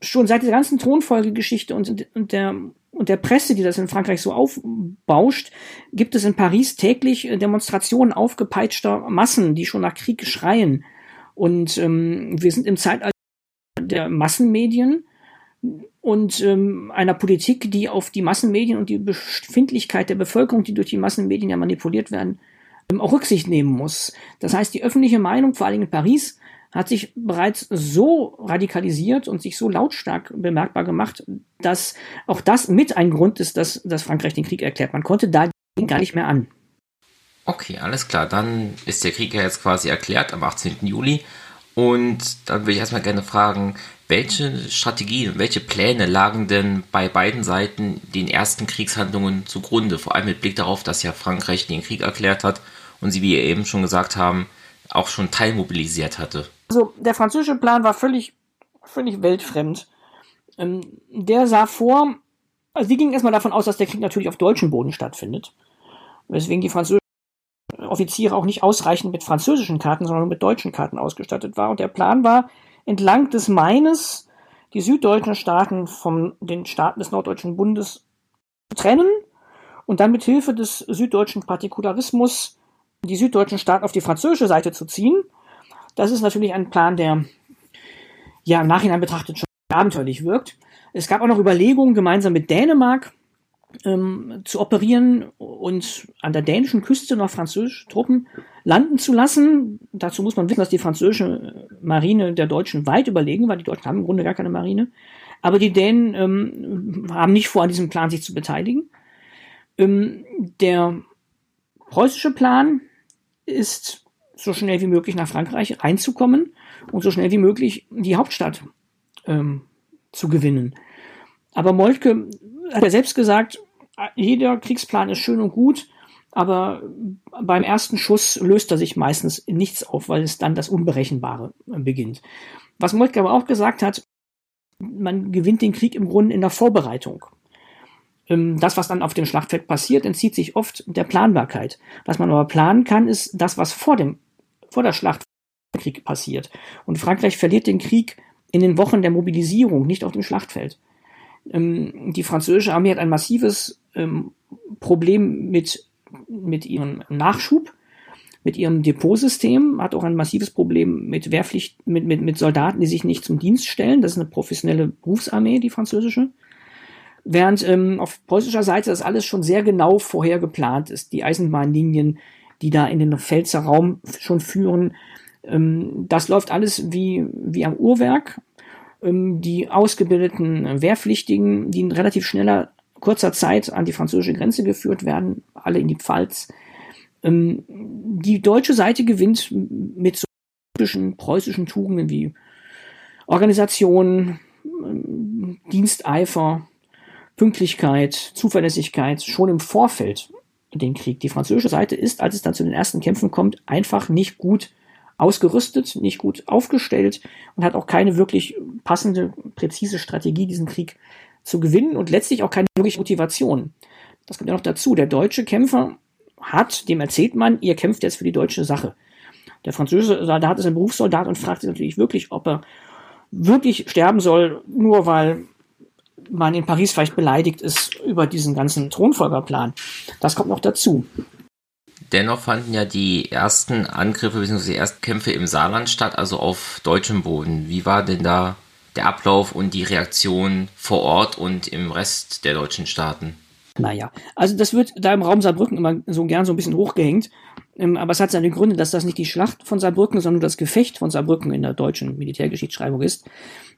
schon seit der ganzen Thronfolgegeschichte und, und der und der Presse, die das in Frankreich so aufbauscht, gibt es in Paris täglich Demonstrationen aufgepeitschter Massen, die schon nach Krieg schreien. Und ähm, wir sind im Zeitalter der Massenmedien und ähm, einer Politik, die auf die Massenmedien und die Befindlichkeit der Bevölkerung, die durch die Massenmedien ja manipuliert werden, ähm, auch Rücksicht nehmen muss. Das heißt, die öffentliche Meinung, vor allem in Paris, hat sich bereits so radikalisiert und sich so lautstark bemerkbar gemacht, dass auch das mit ein Grund ist, dass, dass Frankreich den Krieg erklärt. Man konnte da gar nicht mehr an. Okay, alles klar. Dann ist der Krieg ja jetzt quasi erklärt am 18. Juli. Und dann würde ich erstmal gerne fragen, welche Strategien, welche Pläne lagen denn bei beiden Seiten den ersten Kriegshandlungen zugrunde? Vor allem mit Blick darauf, dass ja Frankreich den Krieg erklärt hat und sie, wie ihr eben schon gesagt haben, auch schon teilmobilisiert hatte. Also der französische Plan war völlig, völlig weltfremd. Ähm, der sah vor, also die gingen erstmal davon aus, dass der Krieg natürlich auf deutschem Boden stattfindet. Weswegen die französischen Offiziere auch nicht ausreichend mit französischen Karten, sondern mit deutschen Karten ausgestattet war. Und der Plan war, entlang des Maines die süddeutschen Staaten von den Staaten des Norddeutschen Bundes zu trennen und dann mit Hilfe des süddeutschen Partikularismus die süddeutschen Staaten auf die französische Seite zu ziehen. Das ist natürlich ein Plan, der ja im Nachhinein betrachtet schon abenteuerlich wirkt. Es gab auch noch Überlegungen, gemeinsam mit Dänemark ähm, zu operieren und an der dänischen Küste noch französische Truppen landen zu lassen. Dazu muss man wissen, dass die französische Marine der Deutschen weit überlegen war. Die Deutschen haben im Grunde gar keine Marine. Aber die Dänen ähm, haben nicht vor, an diesem Plan sich zu beteiligen. Ähm, der preußische Plan ist, so schnell wie möglich nach Frankreich reinzukommen und so schnell wie möglich die Hauptstadt ähm, zu gewinnen. Aber Moltke hat ja selbst gesagt, jeder Kriegsplan ist schön und gut, aber beim ersten Schuss löst er sich meistens nichts auf, weil es dann das Unberechenbare beginnt. Was Moltke aber auch gesagt hat, man gewinnt den Krieg im Grunde in der Vorbereitung. Ähm, das, was dann auf dem Schlachtfeld passiert, entzieht sich oft der Planbarkeit. Was man aber planen kann, ist das, was vor dem, vor der Schlacht Krieg passiert. Und Frankreich verliert den Krieg in den Wochen der Mobilisierung, nicht auf dem Schlachtfeld. Ähm, die französische Armee hat ein massives ähm, Problem mit, mit ihrem Nachschub, mit ihrem Depotsystem, hat auch ein massives Problem mit Wehrpflicht, mit, mit, mit Soldaten, die sich nicht zum Dienst stellen. Das ist eine professionelle Berufsarmee, die französische. Während ähm, auf preußischer Seite das alles schon sehr genau vorher geplant ist. Die Eisenbahnlinien, die da in den Pfälzer Raum schon führen, ähm, das läuft alles wie, wie am Uhrwerk. Ähm, die ausgebildeten Wehrpflichtigen, die in relativ schneller, kurzer Zeit an die französische Grenze geführt werden, alle in die Pfalz. Ähm, die deutsche Seite gewinnt mit so typischen preußischen Tugenden wie Organisation, ähm, Diensteifer, Pünktlichkeit, Zuverlässigkeit schon im Vorfeld den Krieg. Die französische Seite ist, als es dann zu den ersten Kämpfen kommt, einfach nicht gut ausgerüstet, nicht gut aufgestellt und hat auch keine wirklich passende, präzise Strategie, diesen Krieg zu gewinnen und letztlich auch keine wirkliche Motivation. Das kommt ja noch dazu. Der deutsche Kämpfer hat, dem erzählt man, ihr kämpft jetzt für die deutsche Sache. Der französische Soldat ist ein Berufssoldat und fragt sich natürlich wirklich, ob er wirklich sterben soll, nur weil man in Paris vielleicht beleidigt ist über diesen ganzen Thronfolgerplan. Das kommt noch dazu. Dennoch fanden ja die ersten Angriffe bzw. die ersten Kämpfe im Saarland statt, also auf deutschem Boden. Wie war denn da der Ablauf und die Reaktion vor Ort und im Rest der deutschen Staaten? Naja, also das wird da im Raum Saarbrücken immer so gern so ein bisschen hochgehängt. Ähm, aber es hat seine Gründe, dass das nicht die Schlacht von Saarbrücken, sondern das Gefecht von Saarbrücken in der deutschen Militärgeschichtsschreibung ist.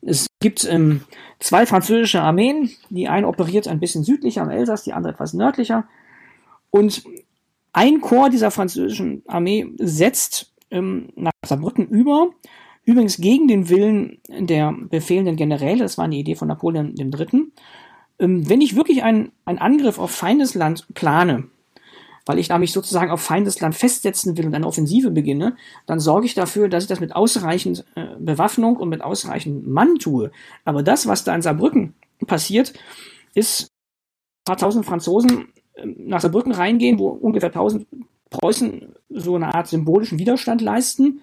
Es gibt ähm, zwei französische Armeen. Die eine operiert ein bisschen südlicher am Elsass, die andere etwas nördlicher. Und ein Korps dieser französischen Armee setzt ähm, nach Saarbrücken über. Übrigens gegen den Willen der befehlenden Generäle. Das war eine Idee von Napoleon III. Ähm, wenn ich wirklich einen, Angriff auf Feindesland plane, weil ich da mich sozusagen auf Feindesland festsetzen will und eine Offensive beginne, dann sorge ich dafür, dass ich das mit ausreichend äh, Bewaffnung und mit ausreichend Mann tue. Aber das, was da in Saarbrücken passiert, ist ein paar tausend Franzosen äh, nach Saarbrücken reingehen, wo ungefähr tausend Preußen so eine Art symbolischen Widerstand leisten.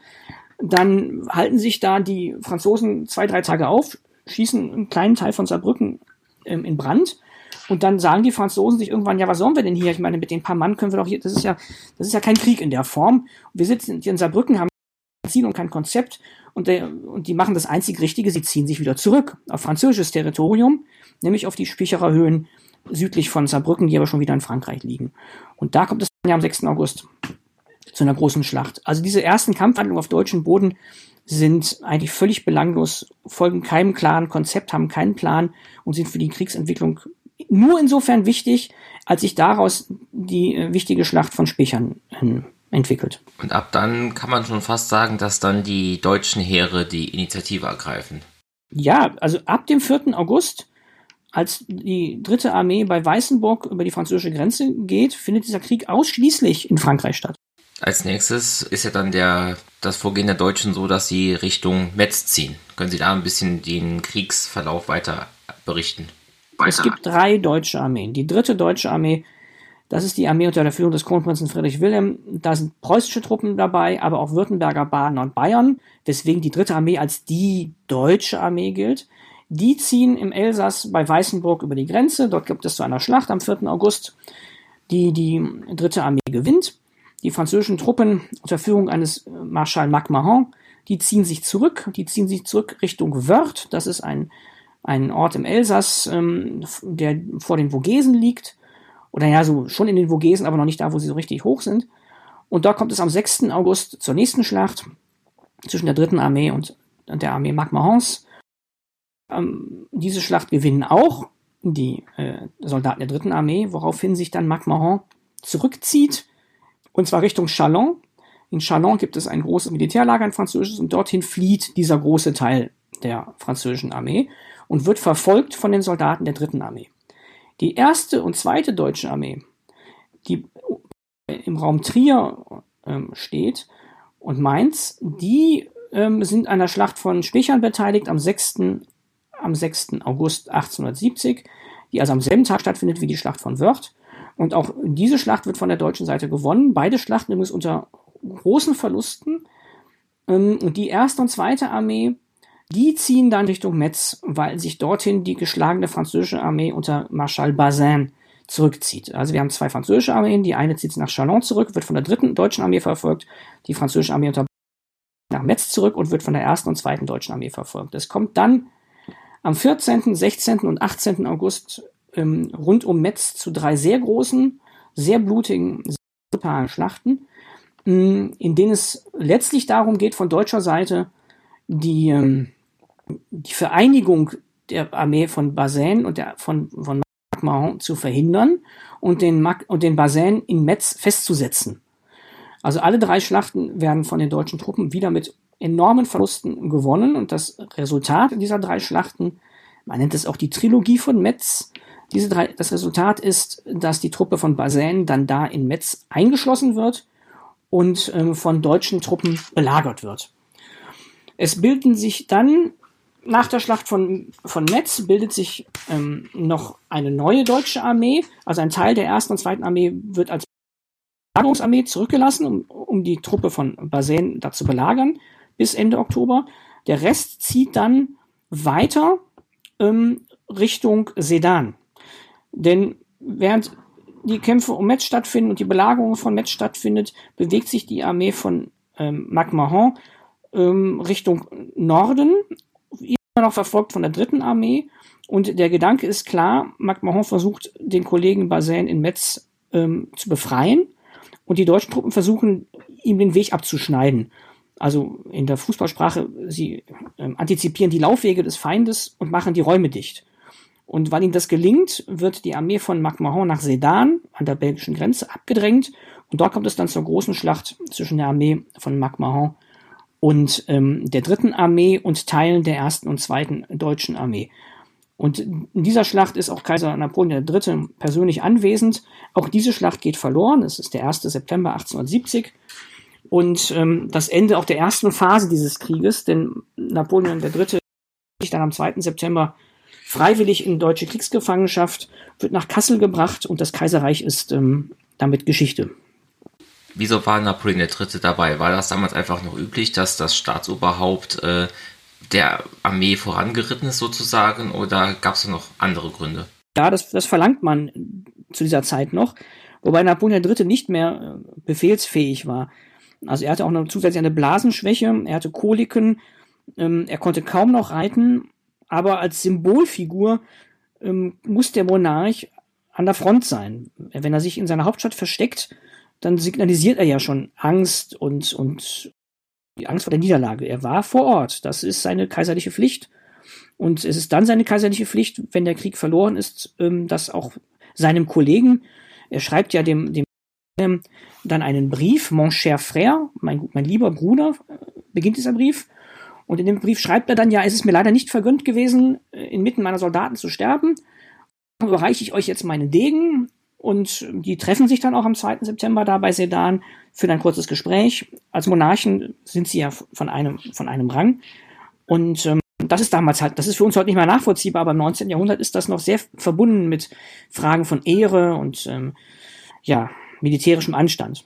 Dann halten sich da die Franzosen zwei, drei Tage auf, schießen einen kleinen Teil von Saarbrücken ähm, in Brand und dann sagen die Franzosen sich irgendwann, ja, was sollen wir denn hier? Ich meine, mit den paar Mann können wir doch hier, das ist ja, das ist ja kein Krieg in der Form. Wir sitzen hier in Saarbrücken, haben kein Ziel und kein Konzept und, der, und die machen das einzig Richtige, sie ziehen sich wieder zurück auf französisches Territorium, nämlich auf die Spicherer Höhen südlich von Saarbrücken, die aber schon wieder in Frankreich liegen. Und da kommt es ja am 6. August zu einer großen Schlacht. Also diese ersten Kampfhandlungen auf deutschem Boden sind eigentlich völlig belanglos, folgen keinem klaren Konzept, haben keinen Plan und sind für die Kriegsentwicklung nur insofern wichtig, als sich daraus die äh, wichtige Schlacht von Spechern äh, entwickelt. Und ab dann kann man schon fast sagen, dass dann die deutschen Heere die Initiative ergreifen. Ja, also ab dem 4. August, als die dritte Armee bei Weißenburg über die französische Grenze geht, findet dieser Krieg ausschließlich in Frankreich statt. Als nächstes ist ja dann der, das Vorgehen der Deutschen so, dass sie Richtung Metz ziehen. Können Sie da ein bisschen den Kriegsverlauf weiter berichten? Es gibt drei deutsche Armeen. Die dritte deutsche Armee, das ist die Armee unter der Führung des Kronprinzen Friedrich Wilhelm. Da sind preußische Truppen dabei, aber auch Württemberger, Baden und Bayern, weswegen die dritte Armee als die deutsche Armee gilt. Die ziehen im Elsass bei Weißenburg über die Grenze. Dort gibt es zu einer Schlacht am 4. August, die die dritte Armee gewinnt. Die französischen Truppen unter Führung eines Marschall Mac-Mahon, die ziehen sich zurück. Die ziehen sich zurück Richtung Wörth. Das ist ein ein Ort im Elsass, ähm, der vor den Vogesen liegt. Oder ja, so schon in den Vogesen, aber noch nicht da, wo sie so richtig hoch sind. Und da kommt es am 6. August zur nächsten Schlacht zwischen der dritten Armee und der Armee Macmahons. Ähm, diese Schlacht gewinnen auch die äh, Soldaten der dritten Armee, woraufhin sich dann Macmahon zurückzieht, und zwar Richtung Chalon. In Chalon gibt es ein großes Militärlager, ein französisches, und dorthin flieht dieser große Teil der französischen Armee und wird verfolgt von den Soldaten der dritten Armee. Die erste und zweite deutsche Armee, die im Raum Trier ähm, steht und Mainz, die ähm, sind an der Schlacht von Spechern beteiligt am 6. am 6. August 1870, die also am selben Tag stattfindet wie die Schlacht von Wörth. Und auch diese Schlacht wird von der deutschen Seite gewonnen. Beide Schlachten übrigens unter großen Verlusten. Ähm, und die erste und zweite Armee die ziehen dann Richtung Metz, weil sich dorthin die geschlagene französische Armee unter Marschall Bazin zurückzieht. Also wir haben zwei französische Armeen, die eine zieht nach Chalon zurück, wird von der dritten deutschen Armee verfolgt, die französische Armee unter nach Metz zurück und wird von der ersten und zweiten deutschen Armee verfolgt. Es kommt dann am 14., 16. und 18. August ähm, rund um Metz zu drei sehr großen, sehr blutigen, sehr Schlachten, ähm, in denen es letztlich darum geht, von deutscher Seite die ähm, die Vereinigung der Armee von Bazaine und der, von, von Mahon zu verhindern und den, Mac, und den Bazaine in Metz festzusetzen. Also alle drei Schlachten werden von den deutschen Truppen wieder mit enormen Verlusten gewonnen und das Resultat dieser drei Schlachten, man nennt es auch die Trilogie von Metz, diese drei, das Resultat ist, dass die Truppe von Bazaine dann da in Metz eingeschlossen wird und ähm, von deutschen Truppen belagert wird. Es bilden sich dann nach der Schlacht von, von Metz bildet sich ähm, noch eine neue deutsche Armee. Also ein Teil der ersten und zweiten Armee wird als Belagerungsarmee zurückgelassen, um, um die Truppe von Basen da zu belagern bis Ende Oktober. Der Rest zieht dann weiter ähm, Richtung Sedan. Denn während die Kämpfe um Metz stattfinden und die Belagerung von Metz stattfindet, bewegt sich die Armee von ähm, MacMahon ähm, Richtung Norden noch verfolgt von der dritten Armee. Und der Gedanke ist klar, MacMahon versucht, den Kollegen Bazaine in Metz ähm, zu befreien und die deutschen Truppen versuchen, ihm den Weg abzuschneiden. Also in der Fußballsprache, sie ähm, antizipieren die Laufwege des Feindes und machen die Räume dicht. Und weil ihnen das gelingt, wird die Armee von MacMahon nach Sedan an der belgischen Grenze abgedrängt. Und dort kommt es dann zur großen Schlacht zwischen der Armee von MacMahon und ähm, der dritten Armee und Teilen der ersten und zweiten deutschen Armee. Und in dieser Schlacht ist auch Kaiser Napoleon III. persönlich anwesend. Auch diese Schlacht geht verloren. Es ist der 1. September 1870 und ähm, das Ende auch der ersten Phase dieses Krieges, denn Napoleon III. sich dann am 2. September freiwillig in deutsche Kriegsgefangenschaft, wird nach Kassel gebracht und das Kaiserreich ist ähm, damit Geschichte. Wieso war Napoleon III. dabei? War das damals einfach noch üblich, dass das Staatsoberhaupt äh, der Armee vorangeritten ist sozusagen oder gab es noch andere Gründe? Ja, das, das verlangt man zu dieser Zeit noch, wobei Napoleon III. nicht mehr äh, befehlsfähig war. Also er hatte auch noch zusätzlich eine Blasenschwäche, er hatte Koliken, ähm, er konnte kaum noch reiten, aber als Symbolfigur ähm, muss der Monarch an der Front sein. Wenn er sich in seiner Hauptstadt versteckt, dann signalisiert er ja schon Angst und, und die Angst vor der Niederlage. Er war vor Ort. Das ist seine kaiserliche Pflicht. Und es ist dann seine kaiserliche Pflicht, wenn der Krieg verloren ist, ähm, dass auch seinem Kollegen, er schreibt ja dem, dem ähm, dann einen Brief, Mon cher frère, mein, mein lieber Bruder, äh, beginnt dieser Brief. Und in dem Brief schreibt er dann, ja, es ist mir leider nicht vergönnt gewesen, äh, inmitten meiner Soldaten zu sterben. Überreiche ich euch jetzt meinen Degen. Und die treffen sich dann auch am 2. September da bei Sedan für ein kurzes Gespräch. Als Monarchen sind sie ja von einem, von einem Rang. Und ähm, das ist damals halt, das ist für uns heute nicht mehr nachvollziehbar, aber im 19. Jahrhundert ist das noch sehr verbunden mit Fragen von Ehre und ähm, ja, militärischem Anstand.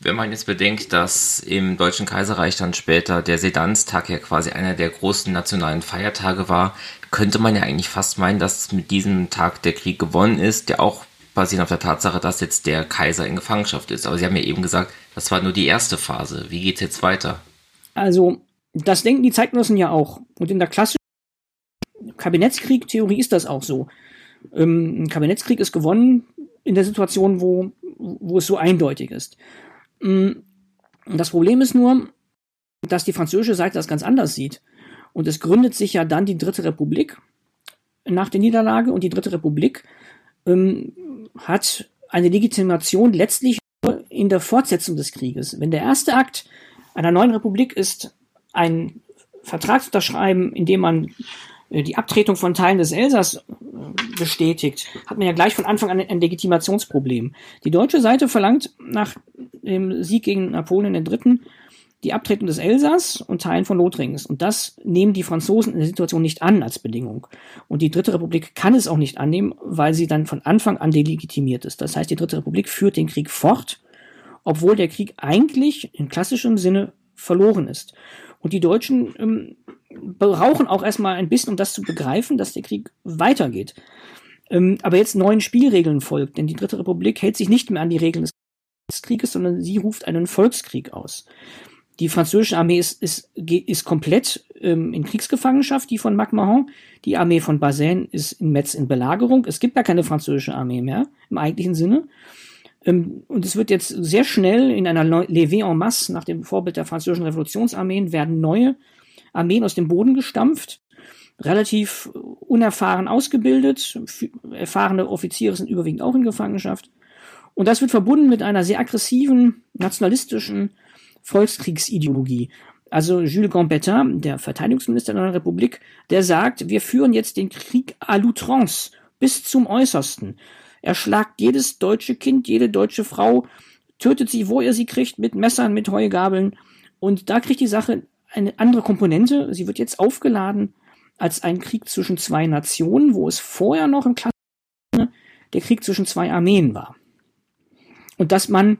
Wenn man jetzt bedenkt, dass im Deutschen Kaiserreich dann später der Sedanstag ja quasi einer der großen nationalen Feiertage war, könnte man ja eigentlich fast meinen, dass mit diesem Tag der Krieg gewonnen ist, der auch basierend auf der Tatsache, dass jetzt der Kaiser in Gefangenschaft ist. Aber Sie haben ja eben gesagt, das war nur die erste Phase. Wie geht es jetzt weiter? Also, das denken die Zeitgenossen ja auch. Und in der klassischen Kabinettskrieg-Theorie ist das auch so. Ähm, ein Kabinettskrieg ist gewonnen in der Situation, wo, wo es so eindeutig ist. Mm, das Problem ist nur, dass die französische Seite das ganz anders sieht. Und es gründet sich ja dann die Dritte Republik nach der Niederlage und die Dritte Republik ähm, hat eine Legitimation letztlich in der Fortsetzung des Krieges. Wenn der erste Akt einer neuen Republik ist, ein Vertrag zu unterschreiben, in dem man äh, die Abtretung von Teilen des Elsass äh, bestätigt, hat man ja gleich von Anfang an ein Legitimationsproblem. Die deutsche Seite verlangt nach dem Sieg gegen Napoleon III. Die Abtretung des Elsass und Teilen von Lothringens. Und das nehmen die Franzosen in der Situation nicht an als Bedingung. Und die Dritte Republik kann es auch nicht annehmen, weil sie dann von Anfang an delegitimiert ist. Das heißt, die Dritte Republik führt den Krieg fort, obwohl der Krieg eigentlich in klassischem Sinne verloren ist. Und die Deutschen ähm, brauchen auch erstmal ein bisschen, um das zu begreifen, dass der Krieg weitergeht. Ähm, aber jetzt neuen Spielregeln folgt, denn die Dritte Republik hält sich nicht mehr an die Regeln des Krieges, sondern sie ruft einen Volkskrieg aus. Die französische Armee ist, ist, ist komplett ähm, in Kriegsgefangenschaft, die von MacMahon. Die Armee von Bazaine ist in Metz in Belagerung. Es gibt gar keine französische Armee mehr, im eigentlichen Sinne. Ähm, und es wird jetzt sehr schnell in einer Levée en masse, nach dem Vorbild der französischen Revolutionsarmeen, werden neue Armeen aus dem Boden gestampft, relativ unerfahren ausgebildet, erfahrene Offiziere sind überwiegend auch in Gefangenschaft. Und das wird verbunden mit einer sehr aggressiven, nationalistischen Volkskriegsideologie. Also Jules Gambetta, der Verteidigungsminister der Republik, der sagt, wir führen jetzt den Krieg à l'outrance bis zum Äußersten. Er schlagt jedes deutsche Kind, jede deutsche Frau, tötet sie, wo er sie kriegt, mit Messern, mit Heugabeln. Und da kriegt die Sache eine andere Komponente. Sie wird jetzt aufgeladen als ein Krieg zwischen zwei Nationen, wo es vorher noch im klassischen der Krieg zwischen zwei Armeen war. Und dass man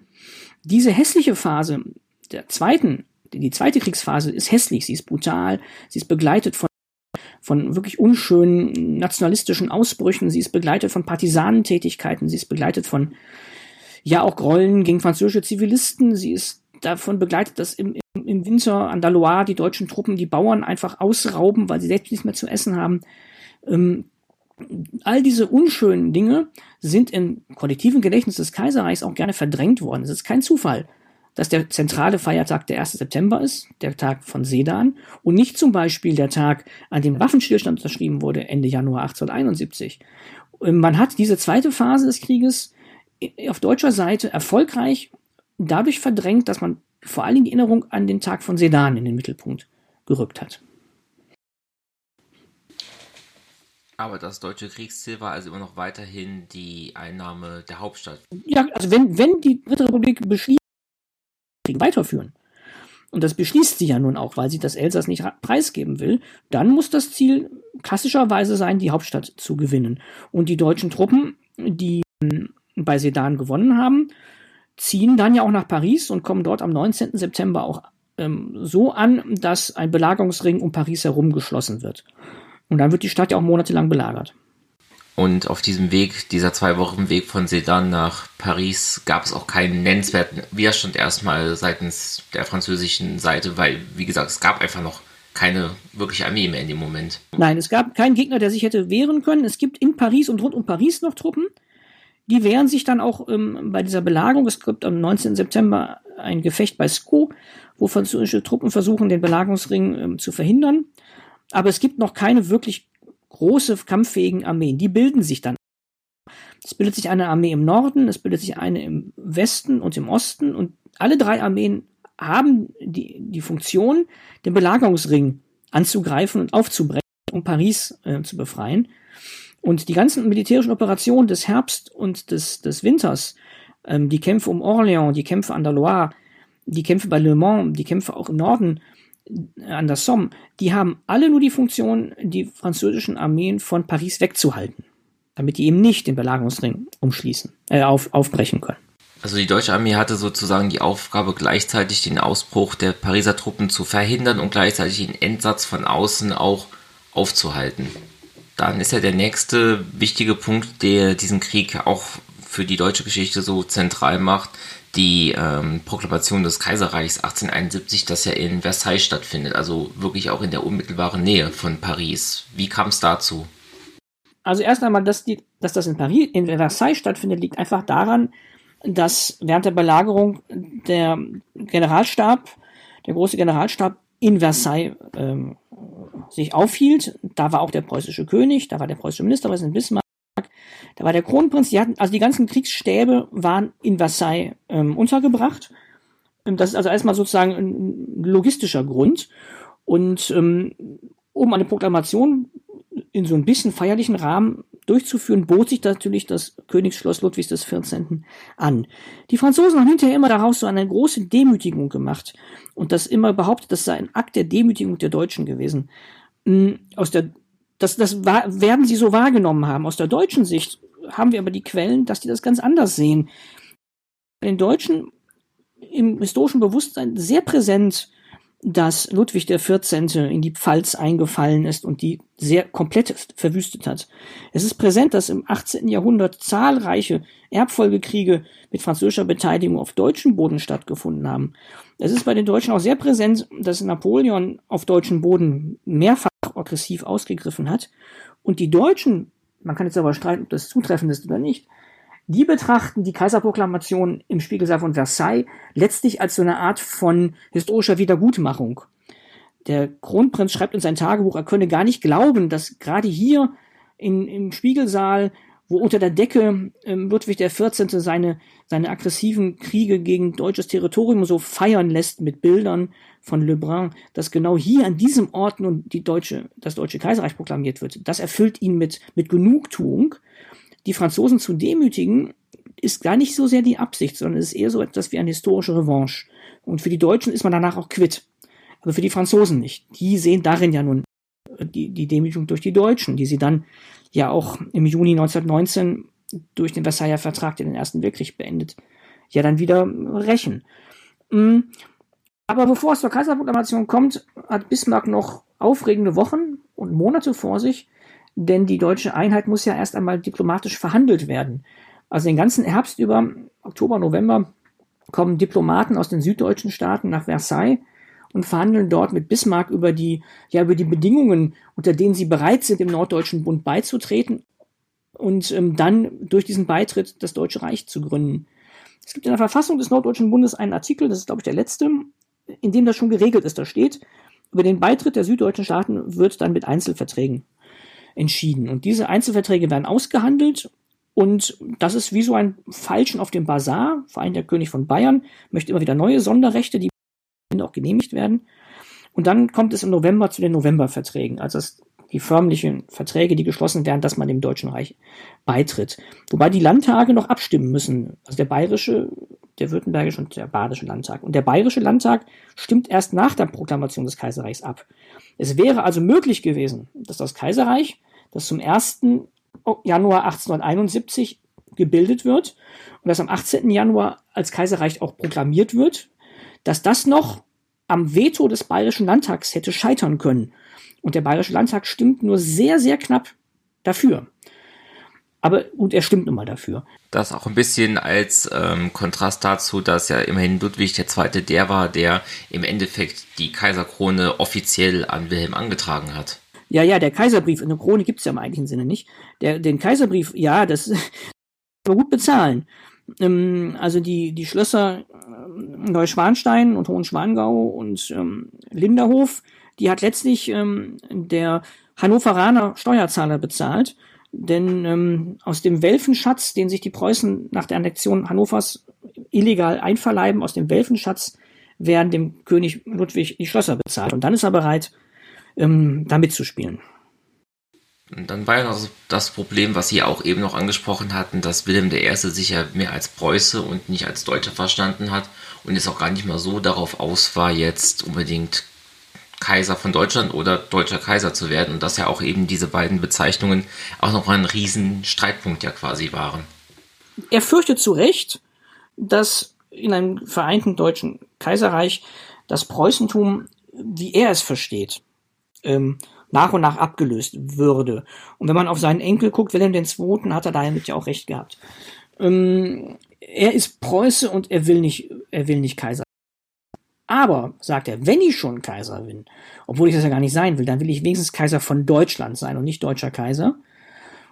diese hässliche Phase der zweiten, die zweite Kriegsphase ist hässlich, sie ist brutal, sie ist begleitet von von wirklich unschönen nationalistischen Ausbrüchen, sie ist begleitet von Partisanentätigkeiten, sie ist begleitet von ja auch Grollen gegen französische Zivilisten, sie ist davon begleitet, dass im, im, Winter an der Loire die deutschen Truppen die Bauern einfach ausrauben, weil sie selbst nichts mehr zu essen haben. Ähm, all diese unschönen Dinge sind im kollektiven Gedächtnis des Kaiserreichs auch gerne verdrängt worden. Es ist kein Zufall, dass der zentrale Feiertag der 1. September ist, der Tag von Sedan, und nicht zum Beispiel der Tag, an dem Waffenstillstand unterschrieben wurde, Ende Januar 1871. Man hat diese zweite Phase des Krieges auf deutscher Seite erfolgreich dadurch verdrängt, dass man vor allen Dingen die Erinnerung an den Tag von Sedan in den Mittelpunkt gerückt hat. Aber das deutsche Kriegsziel war also immer noch weiterhin die Einnahme der Hauptstadt. Ja, also wenn, wenn die Dritte Republik beschließt, Krieg weiterführen, und das beschließt sie ja nun auch, weil sie das Elsass nicht preisgeben will, dann muss das Ziel klassischerweise sein, die Hauptstadt zu gewinnen. Und die deutschen Truppen, die bei Sedan gewonnen haben, ziehen dann ja auch nach Paris und kommen dort am 19. September auch ähm, so an, dass ein Belagerungsring um Paris herum geschlossen wird. Und dann wird die Stadt ja auch monatelang belagert. Und auf diesem Weg, dieser zwei Wochen Weg von Sedan nach Paris, gab es auch keinen nennenswerten Widerstand erstmal seitens der französischen Seite, weil, wie gesagt, es gab einfach noch keine wirkliche Armee mehr in dem Moment. Nein, es gab keinen Gegner, der sich hätte wehren können. Es gibt in Paris und rund um Paris noch Truppen. Die wehren sich dann auch ähm, bei dieser Belagerung. Es gibt am 19. September ein Gefecht bei Sceaux, wo französische Truppen versuchen, den Belagerungsring ähm, zu verhindern. Aber es gibt noch keine wirklich große kampffähigen Armeen. Die bilden sich dann. Es bildet sich eine Armee im Norden, es bildet sich eine im Westen und im Osten und alle drei Armeen haben die, die Funktion, den Belagerungsring anzugreifen und aufzubrechen, um Paris äh, zu befreien. Und die ganzen militärischen Operationen des Herbst und des, des Winters, ähm, die Kämpfe um Orléans, die Kämpfe an der Loire, die Kämpfe bei Le Mans, die Kämpfe auch im Norden an der Somme, die haben alle nur die Funktion, die französischen Armeen von Paris wegzuhalten, damit die eben nicht den Belagerungsring umschließen, äh, auf, aufbrechen können. Also die deutsche Armee hatte sozusagen die Aufgabe, gleichzeitig den Ausbruch der Pariser Truppen zu verhindern und gleichzeitig den Endsatz von außen auch aufzuhalten. Dann ist ja der nächste wichtige Punkt, der diesen Krieg auch für die deutsche Geschichte so zentral macht, die ähm, Proklamation des Kaiserreichs 1871, das ja in Versailles stattfindet, also wirklich auch in der unmittelbaren Nähe von Paris. Wie kam es dazu? Also erst einmal, dass, die, dass das in Paris, in Versailles stattfindet, liegt einfach daran, dass während der Belagerung der Generalstab, der große Generalstab in Versailles ähm, sich aufhielt. Da war auch der preußische König, da war der preußische Ministerpräsident Bismarck, da war der Kronprinz. Die hatten, also die ganzen Kriegsstäbe waren in Versailles ähm, untergebracht. Ähm, das ist also erstmal sozusagen ein logistischer Grund. Und ähm, um eine Proklamation in so ein bisschen feierlichen Rahmen durchzuführen, bot sich natürlich das Königsschloss Ludwigs XIV. an. Die Franzosen haben hinterher immer daraus so eine große Demütigung gemacht und das immer behauptet, das sei ein Akt der Demütigung der Deutschen gewesen. Hm, aus der, das, das werden sie so wahrgenommen haben. Aus der deutschen Sicht haben wir aber die Quellen, dass die das ganz anders sehen. Bei den Deutschen im historischen Bewusstsein sehr präsent dass Ludwig der 14. in die Pfalz eingefallen ist und die sehr komplett verwüstet hat. Es ist präsent, dass im 18. Jahrhundert zahlreiche Erbfolgekriege mit französischer Beteiligung auf deutschem Boden stattgefunden haben. Es ist bei den Deutschen auch sehr präsent, dass Napoleon auf deutschem Boden mehrfach aggressiv ausgegriffen hat und die Deutschen, man kann jetzt aber streiten, ob das zutreffend ist oder nicht, die betrachten die Kaiserproklamation im Spiegelsaal von Versailles letztlich als so eine Art von historischer Wiedergutmachung. Der Kronprinz schreibt in sein Tagebuch, er könne gar nicht glauben, dass gerade hier in, im Spiegelsaal, wo unter der Decke ähm, Ludwig XIV. seine, seine aggressiven Kriege gegen deutsches Territorium so feiern lässt mit Bildern von Lebrun, dass genau hier an diesem Ort nun die deutsche, das deutsche Kaiserreich proklamiert wird. Das erfüllt ihn mit, mit Genugtuung die Franzosen zu demütigen, ist gar nicht so sehr die Absicht, sondern es ist eher so etwas wie eine historische Revanche. Und für die Deutschen ist man danach auch quitt. Aber für die Franzosen nicht. Die sehen darin ja nun die, die Demütigung durch die Deutschen, die sie dann ja auch im Juni 1919 durch den Versailler Vertrag, der den Ersten Weltkrieg beendet, ja dann wieder rächen. Mm. Aber bevor es zur Kaiserproklamation kommt, hat Bismarck noch aufregende Wochen und Monate vor sich, denn die deutsche Einheit muss ja erst einmal diplomatisch verhandelt werden. Also den ganzen Herbst über, Oktober, November, kommen Diplomaten aus den süddeutschen Staaten nach Versailles und verhandeln dort mit Bismarck über die, ja, über die Bedingungen, unter denen sie bereit sind, dem Norddeutschen Bund beizutreten und ähm, dann durch diesen Beitritt das Deutsche Reich zu gründen. Es gibt in der Verfassung des Norddeutschen Bundes einen Artikel, das ist, glaube ich, der letzte, in dem das schon geregelt ist. Da steht, über den Beitritt der süddeutschen Staaten wird dann mit Einzelverträgen entschieden. Und diese Einzelverträge werden ausgehandelt und das ist wie so ein Falschen auf dem Bazar. Vor allem der König von Bayern möchte immer wieder neue Sonderrechte, die auch genehmigt werden. Und dann kommt es im November zu den Novemberverträgen, also die förmlichen Verträge, die geschlossen werden, dass man dem Deutschen Reich beitritt. Wobei die Landtage noch abstimmen müssen. Also der bayerische, der württembergische und der badische Landtag. Und der bayerische Landtag stimmt erst nach der Proklamation des Kaiserreichs ab. Es wäre also möglich gewesen, dass das Kaiserreich, das zum 1. Januar 1871 gebildet wird und das am 18. Januar als Kaiserreich auch proklamiert wird, dass das noch am Veto des Bayerischen Landtags hätte scheitern können. Und der Bayerische Landtag stimmt nur sehr, sehr knapp dafür. Aber gut, er stimmt nun mal dafür. Das auch ein bisschen als ähm, Kontrast dazu, dass ja immerhin Ludwig II. der war, der im Endeffekt die Kaiserkrone offiziell an Wilhelm angetragen hat. Ja, ja, der Kaiserbrief, eine Krone gibt's ja im eigentlichen Sinne nicht. Der, den Kaiserbrief, ja, das kann gut bezahlen. Ähm, also die, die Schlösser äh, Neuschwanstein und Hohenschwangau und ähm, Linderhof, die hat letztlich ähm, der Hannoveraner Steuerzahler bezahlt. Denn ähm, aus dem Welfenschatz, den sich die Preußen nach der Annexion Hannovers illegal einverleiben, aus dem Welfenschatz werden dem König Ludwig die Schlösser bezahlt. Und dann ist er bereit, ähm, da mitzuspielen. Und dann war ja noch das Problem, was Sie auch eben noch angesprochen hatten, dass Wilhelm I. sich ja mehr als Preuße und nicht als Deutscher verstanden hat und es auch gar nicht mal so darauf aus war, jetzt unbedingt Kaiser von Deutschland oder deutscher Kaiser zu werden und dass ja auch eben diese beiden Bezeichnungen auch noch ein riesen Streitpunkt ja quasi waren. Er fürchtet zu Recht, dass in einem vereinten deutschen Kaiserreich das Preußentum, wie er es versteht, ähm, nach und nach abgelöst würde. Und wenn man auf seinen Enkel guckt, Wilhelm II., hat er damit ja auch recht gehabt. Ähm, er ist Preuße und er will nicht, er will nicht Kaiser. Aber, sagt er, wenn ich schon Kaiser bin, obwohl ich das ja gar nicht sein will, dann will ich wenigstens Kaiser von Deutschland sein und nicht deutscher Kaiser.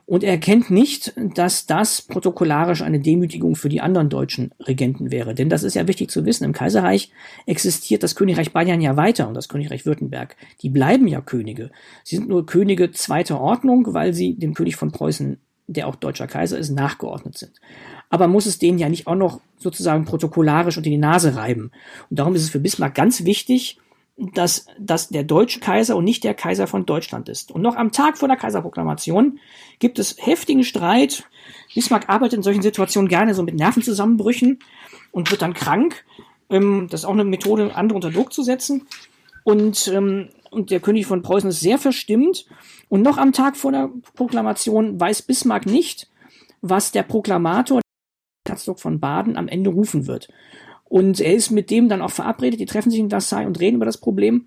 Und er erkennt nicht, dass das protokollarisch eine Demütigung für die anderen deutschen Regenten wäre. Denn das ist ja wichtig zu wissen. Im Kaiserreich existiert das Königreich Bayern ja weiter und das Königreich Württemberg. Die bleiben ja Könige. Sie sind nur Könige zweiter Ordnung, weil sie dem König von Preußen, der auch deutscher Kaiser ist, nachgeordnet sind. Aber muss es denen ja nicht auch noch sozusagen protokollarisch unter die Nase reiben. Und darum ist es für Bismarck ganz wichtig, dass, dass der deutsche Kaiser und nicht der Kaiser von Deutschland ist. Und noch am Tag vor der Kaiserproklamation gibt es heftigen Streit. Bismarck arbeitet in solchen Situationen gerne so mit Nervenzusammenbrüchen und wird dann krank. Ähm, das ist auch eine Methode, andere unter Druck zu setzen. Und, ähm, und der König von Preußen ist sehr verstimmt. Und noch am Tag vor der Proklamation weiß Bismarck nicht, was der Proklamator Herzog von Baden am Ende rufen wird. Und er ist mit dem dann auch verabredet, die treffen sich in Versailles und reden über das Problem.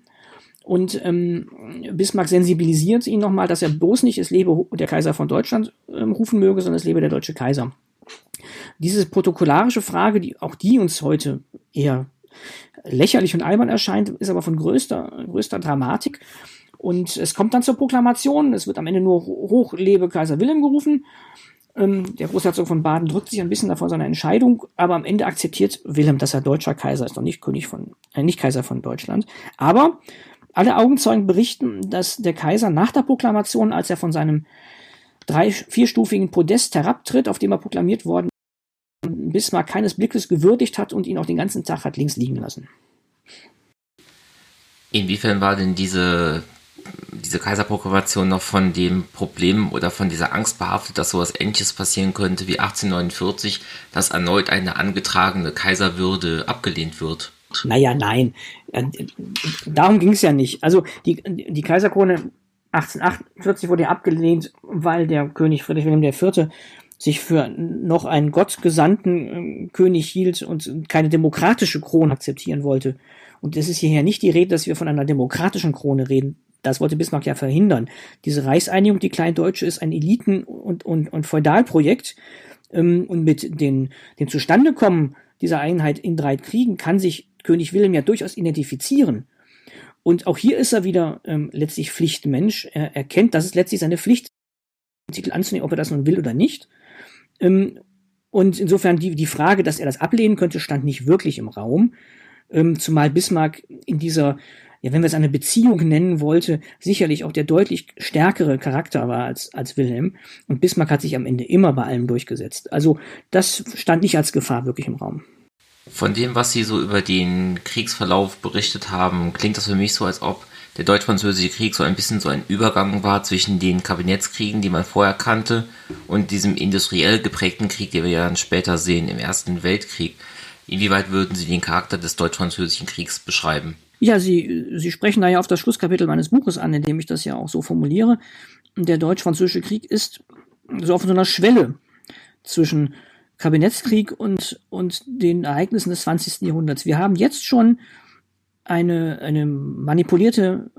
Und ähm, Bismarck sensibilisiert ihn nochmal, dass er bloß nicht es lebe der Kaiser von Deutschland ähm, rufen möge, sondern es lebe der deutsche Kaiser. Diese protokollarische Frage, die auch die uns heute eher lächerlich und albern erscheint, ist aber von größter, größter Dramatik. Und es kommt dann zur Proklamation. Es wird am Ende nur Hoch lebe Kaiser Wilhelm gerufen. Ähm, der Großherzog von Baden drückt sich ein bisschen davor seine Entscheidung, aber am Ende akzeptiert Wilhelm, dass er deutscher Kaiser ist und nicht König von, äh, nicht Kaiser von Deutschland. Aber alle Augenzeugen berichten, dass der Kaiser nach der Proklamation, als er von seinem drei, vierstufigen Podest herabtritt, auf dem er proklamiert worden Bismarck keines Blickes gewürdigt hat und ihn auch den ganzen Tag hat links liegen lassen. Inwiefern war denn diese diese Kaiserproklamation noch von dem Problem oder von dieser Angst behaftet, dass sowas ähnliches passieren könnte wie 1849, dass erneut eine angetragene Kaiserwürde abgelehnt wird. Naja, nein. Äh, darum ging es ja nicht. Also die, die Kaiserkrone 1848 wurde ja abgelehnt, weil der König Friedrich Wilhelm IV. sich für noch einen gottgesandten ähm, König hielt und keine demokratische Krone akzeptieren wollte. Und es ist hierher nicht die Rede, dass wir von einer demokratischen Krone reden. Das wollte Bismarck ja verhindern. Diese Reichseinigung, die Kleindeutsche, ist ein Eliten- und, und, und Feudalprojekt. Ähm, und mit den, dem Zustandekommen dieser Einheit in drei Kriegen kann sich König Wilhelm ja durchaus identifizieren. Und auch hier ist er wieder ähm, letztlich Pflichtmensch. Er erkennt, dass es letztlich seine Pflicht, den Titel anzunehmen, ob er das nun will oder nicht. Ähm, und insofern die, die Frage, dass er das ablehnen könnte, stand nicht wirklich im Raum. Ähm, zumal Bismarck in dieser, ja, wenn wir es eine Beziehung nennen wollte, sicherlich auch der deutlich stärkere Charakter war als, als Wilhelm. Und Bismarck hat sich am Ende immer bei allem durchgesetzt. Also das stand nicht als Gefahr wirklich im Raum. Von dem, was Sie so über den Kriegsverlauf berichtet haben, klingt das für mich so, als ob der deutsch-französische Krieg so ein bisschen so ein Übergang war zwischen den Kabinettskriegen, die man vorher kannte, und diesem industriell geprägten Krieg, den wir ja dann später sehen im Ersten Weltkrieg. Inwieweit würden Sie den Charakter des deutsch-französischen Kriegs beschreiben? Ja, Sie, Sie sprechen da ja auf das Schlusskapitel meines Buches an, in dem ich das ja auch so formuliere. Der deutsch-französische Krieg ist so auf so einer Schwelle zwischen Kabinettskrieg und, und den Ereignissen des 20. Jahrhunderts. Wir haben jetzt schon eine, eine manipulierte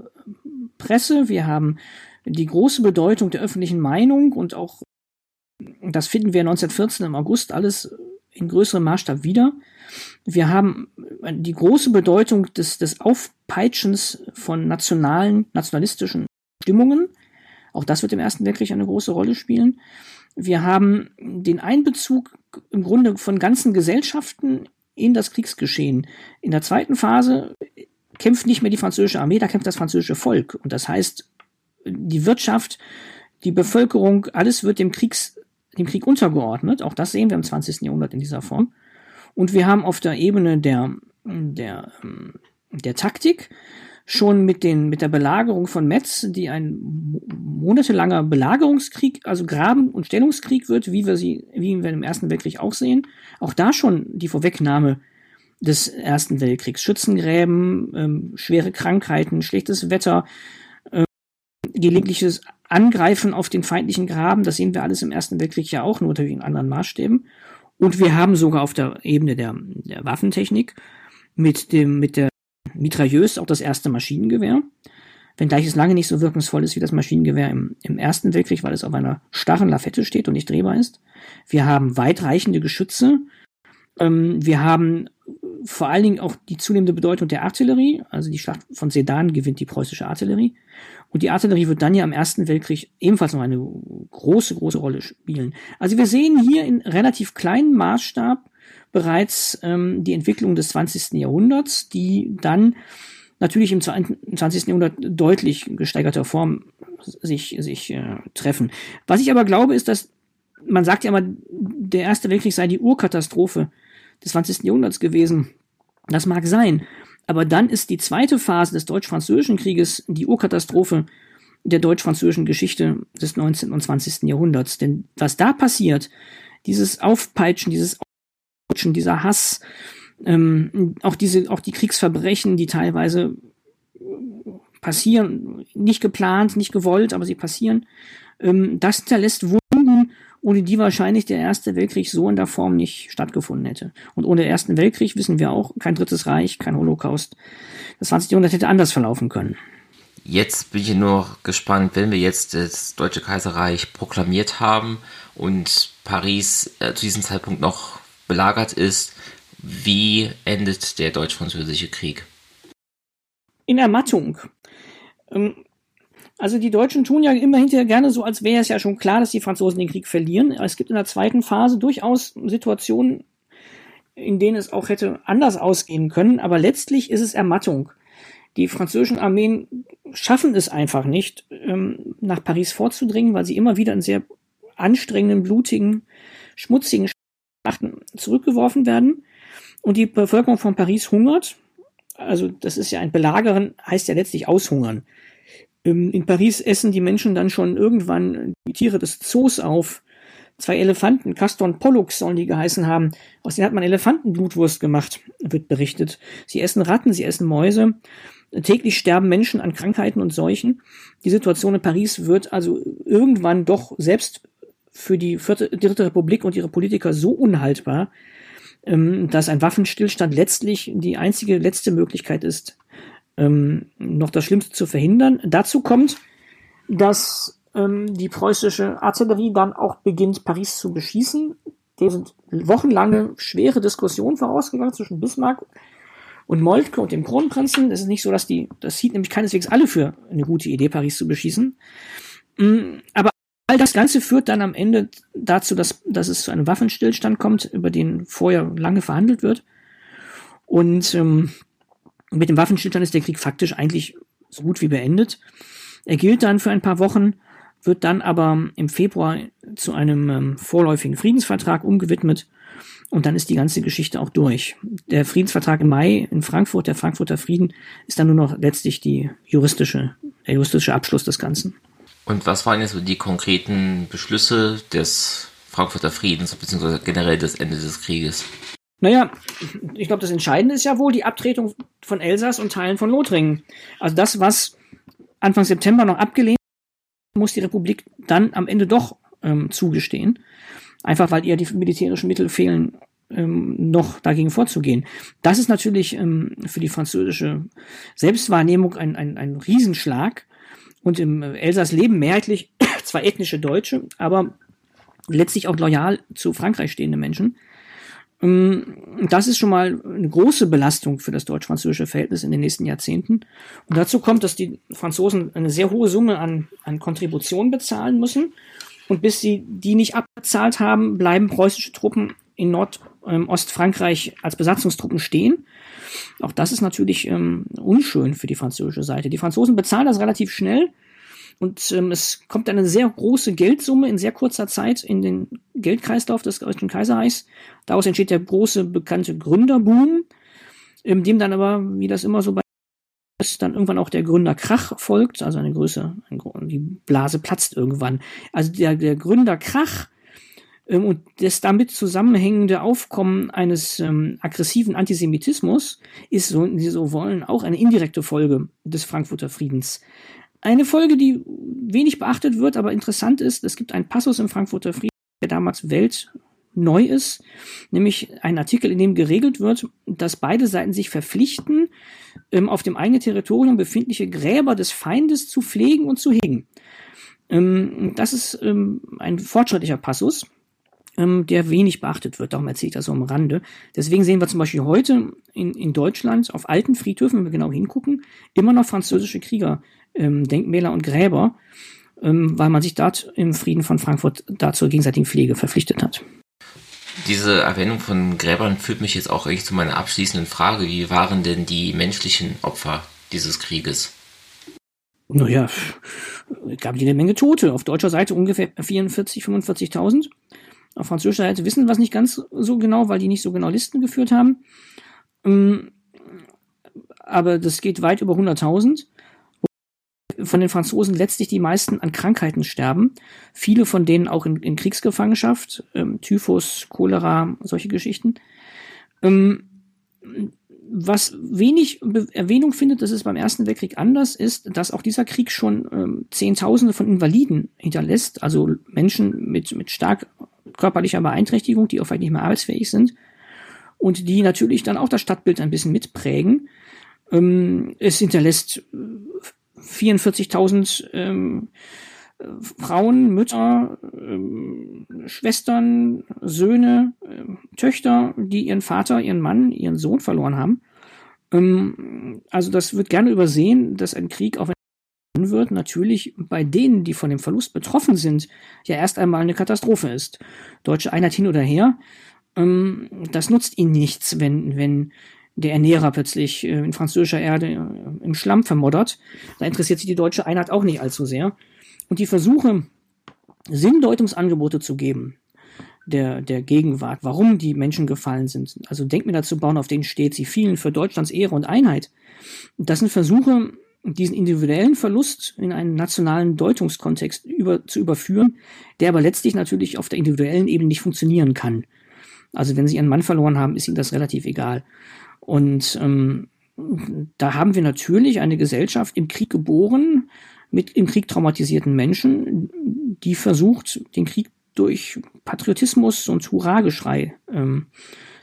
Presse, wir haben die große Bedeutung der öffentlichen Meinung und auch, das finden wir 1914 im August alles in größerem Maßstab wieder. Wir haben die große Bedeutung des, des Aufpeitschens von nationalen, nationalistischen Stimmungen. Auch das wird im Ersten Weltkrieg eine große Rolle spielen. Wir haben den Einbezug im Grunde von ganzen Gesellschaften in das Kriegsgeschehen. In der zweiten Phase kämpft nicht mehr die französische Armee, da kämpft das französische Volk. Und das heißt, die Wirtschaft, die Bevölkerung, alles wird dem, Kriegs, dem Krieg untergeordnet. Auch das sehen wir im 20. Jahrhundert in dieser Form. Und wir haben auf der Ebene der, der, der Taktik schon mit, den, mit der Belagerung von Metz, die ein monatelanger Belagerungskrieg, also Graben- und Stellungskrieg wird, wie wir sie, wie wir im Ersten Weltkrieg auch sehen. Auch da schon die Vorwegnahme des Ersten Weltkriegs. Schützengräben, ähm, schwere Krankheiten, schlechtes Wetter, ähm, gelegentliches Angreifen auf den feindlichen Graben, das sehen wir alles im Ersten Weltkrieg ja auch, nur unter in anderen Maßstäben. Und wir haben sogar auf der Ebene der, der Waffentechnik mit dem, mit der Mitrailleuse auch das erste Maschinengewehr. Wenngleich es lange nicht so wirkungsvoll ist wie das Maschinengewehr im, im Ersten Weltkrieg, weil es auf einer starren Lafette steht und nicht drehbar ist. Wir haben weitreichende Geschütze. Ähm, wir haben vor allen Dingen auch die zunehmende Bedeutung der Artillerie. Also die Schlacht von Sedan gewinnt die preußische Artillerie. Und die Artillerie wird dann ja im Ersten Weltkrieg ebenfalls noch eine große, große Rolle spielen. Also wir sehen hier in relativ kleinem Maßstab bereits ähm, die Entwicklung des 20. Jahrhunderts, die dann natürlich im 20. Jahrhundert deutlich gesteigerter Form sich, sich äh, treffen. Was ich aber glaube, ist, dass man sagt ja immer, der Erste Weltkrieg sei die Urkatastrophe des 20. Jahrhunderts gewesen. Das mag sein. Aber dann ist die zweite Phase des Deutsch-Französischen Krieges die Urkatastrophe der deutsch-französischen Geschichte des 19. und 20. Jahrhunderts. Denn was da passiert, dieses Aufpeitschen, dieses Aufpeitschen, dieser Hass, ähm, auch diese, auch die Kriegsverbrechen, die teilweise passieren, nicht geplant, nicht gewollt, aber sie passieren, ähm, das hinterlässt ohne die wahrscheinlich der Erste Weltkrieg so in der Form nicht stattgefunden hätte. Und ohne Ersten Weltkrieg wissen wir auch, kein Drittes Reich, kein Holocaust. Das 20. Jahrhundert hätte anders verlaufen können. Jetzt bin ich nur gespannt, wenn wir jetzt das Deutsche Kaiserreich proklamiert haben und Paris äh, zu diesem Zeitpunkt noch belagert ist, wie endet der deutsch-französische Krieg? In Ermattung. Also die Deutschen tun ja immer hinterher gerne so, als wäre es ja schon klar, dass die Franzosen den Krieg verlieren. Es gibt in der zweiten Phase durchaus Situationen, in denen es auch hätte anders ausgehen können, aber letztlich ist es Ermattung. Die französischen Armeen schaffen es einfach nicht, ähm, nach Paris vorzudringen, weil sie immer wieder in sehr anstrengenden, blutigen, schmutzigen Schlachten zurückgeworfen werden. Und die Bevölkerung von Paris hungert. Also das ist ja ein Belagern, heißt ja letztlich aushungern. Ähm, in Paris essen die Menschen dann schon irgendwann die Tiere des Zoos auf. Zwei Elefanten, Castor und Pollux sollen die geheißen haben. Aus denen hat man Elefantenblutwurst gemacht, wird berichtet. Sie essen Ratten, sie essen Mäuse. Täglich sterben Menschen an Krankheiten und Seuchen. Die Situation in Paris wird also irgendwann doch selbst für die vierte, dritte Republik und ihre Politiker so unhaltbar, ähm, dass ein Waffenstillstand letztlich die einzige letzte Möglichkeit ist, ähm, noch das Schlimmste zu verhindern. Dazu kommt, dass ähm, die preußische Artillerie dann auch beginnt, Paris zu beschießen. Dem sind wochenlange schwere Diskussionen vorausgegangen zwischen Bismarck und Moltke und dem Kronprinzen. Es ist nicht so, dass die, das sieht nämlich keineswegs alle für eine gute Idee, Paris zu beschießen. Mm, aber all das Ganze führt dann am Ende dazu, dass, dass es zu einem Waffenstillstand kommt, über den vorher lange verhandelt wird. Und ähm, mit dem Waffenstillstand ist der Krieg faktisch eigentlich so gut wie beendet. Er gilt dann für ein paar Wochen, wird dann aber im Februar zu einem ähm, vorläufigen Friedensvertrag umgewidmet und dann ist die ganze Geschichte auch durch. Der Friedensvertrag im Mai in Frankfurt, der Frankfurter Frieden, ist dann nur noch letztlich die juristische, der juristische Abschluss des Ganzen. Und was waren jetzt so die konkreten Beschlüsse des Frankfurter Friedens, beziehungsweise generell des Endes des Krieges? Naja, ich glaube, das Entscheidende ist ja wohl die Abtretung von Elsass und Teilen von Lothringen. Also das, was Anfang September noch abgelehnt, muss die Republik dann am Ende doch ähm, zugestehen. Einfach weil ihr die militärischen Mittel fehlen, ähm, noch dagegen vorzugehen. Das ist natürlich ähm, für die französische Selbstwahrnehmung ein, ein, ein Riesenschlag. Und im Elsass leben mehrheitlich zwar ethnische Deutsche, aber letztlich auch loyal zu Frankreich stehende Menschen. Ähm, das ist schon mal eine große Belastung für das deutsch-französische Verhältnis in den nächsten Jahrzehnten. Und dazu kommt, dass die Franzosen eine sehr hohe Summe an, an Kontributionen bezahlen müssen. Und bis sie die nicht abbezahlt haben, bleiben preußische Truppen in Nordostfrankreich ähm, als Besatzungstruppen stehen. Auch das ist natürlich ähm, unschön für die französische Seite. Die Franzosen bezahlen das relativ schnell und ähm, es kommt eine sehr große Geldsumme in sehr kurzer Zeit in den Geldkreislauf des Deutschen Kaiserreichs. Daraus entsteht der große bekannte Gründerboom, in dem dann aber, wie das immer so bei ist, dann irgendwann auch der Gründerkrach folgt, also eine Größe, die Blase platzt irgendwann. Also der, der Gründerkrach ähm, und das damit zusammenhängende Aufkommen eines ähm, aggressiven Antisemitismus ist, so, wenn Sie so wollen, auch eine indirekte Folge des Frankfurter Friedens. Eine Folge, die wenig beachtet wird, aber interessant ist, es gibt einen Passus im Frankfurter Frieden, der damals weltneu ist, nämlich ein Artikel, in dem geregelt wird, dass beide Seiten sich verpflichten, ähm, auf dem eigenen Territorium befindliche Gräber des Feindes zu pflegen und zu hegen. Ähm, das ist ähm, ein fortschrittlicher Passus ähm, der wenig beachtet wird. Darum erzähle ich das so am Rande. Deswegen sehen wir zum Beispiel heute in, in Deutschland auf alten Friedhöfen, wenn wir genau hingucken, immer noch französische Krieger, ähm, Denkmäler und Gräber, ähm, weil man sich dort im Frieden von Frankfurt da zur gegenseitigen Pflege verpflichtet hat. Diese Erwähnung von Gräbern führt mich jetzt auch eigentlich zu meiner abschließenden Frage. Wie waren denn die menschlichen Opfer dieses Krieges? Naja, gab jede Menge Tote. Auf deutscher Seite ungefähr 44, 45.000. Auf französischer Seite wissen wir es nicht ganz so genau, weil die nicht so genau Listen geführt haben. Ähm, aber das geht weit über 100.000. Von den Franzosen letztlich die meisten an Krankheiten sterben. Viele von denen auch in, in Kriegsgefangenschaft. Ähm, Typhus, Cholera, solche Geschichten. Ähm, was wenig Erwähnung findet, das ist beim Ersten Weltkrieg anders, ist, dass auch dieser Krieg schon ähm, Zehntausende von Invaliden hinterlässt, also Menschen mit, mit stark körperlicher Beeinträchtigung, die auch vielleicht nicht mehr arbeitsfähig sind und die natürlich dann auch das Stadtbild ein bisschen mitprägen. Ähm, es hinterlässt 44.000 äh, ähm, Frauen, Mütter, ähm, Schwestern, Söhne, äh, Töchter, die ihren Vater, ihren Mann, ihren Sohn verloren haben. Ähm, also das wird gerne übersehen, dass ein Krieg, auch wenn wird, natürlich bei denen, die von dem Verlust betroffen sind, ja erst einmal eine Katastrophe ist. Deutsche Einheit hin oder her, ähm, das nutzt ihnen nichts, wenn, wenn der Ernährer plötzlich äh, in französischer Erde äh, im Schlamm vermoddert. Da interessiert sich die deutsche Einheit auch nicht allzu sehr. Und die Versuche, Sinndeutungsangebote zu geben, der, der Gegenwart, warum die Menschen gefallen sind, also Denkmäler zu bauen, auf denen steht, sie fielen für Deutschlands Ehre und Einheit, das sind Versuche, diesen individuellen Verlust in einen nationalen Deutungskontext über, zu überführen, der aber letztlich natürlich auf der individuellen Ebene nicht funktionieren kann. Also wenn sie ihren Mann verloren haben, ist ihnen das relativ egal. Und ähm, da haben wir natürlich eine Gesellschaft im Krieg geboren, mit im Krieg traumatisierten Menschen, die versucht, den Krieg durch Patriotismus und Hurrageschrei ähm,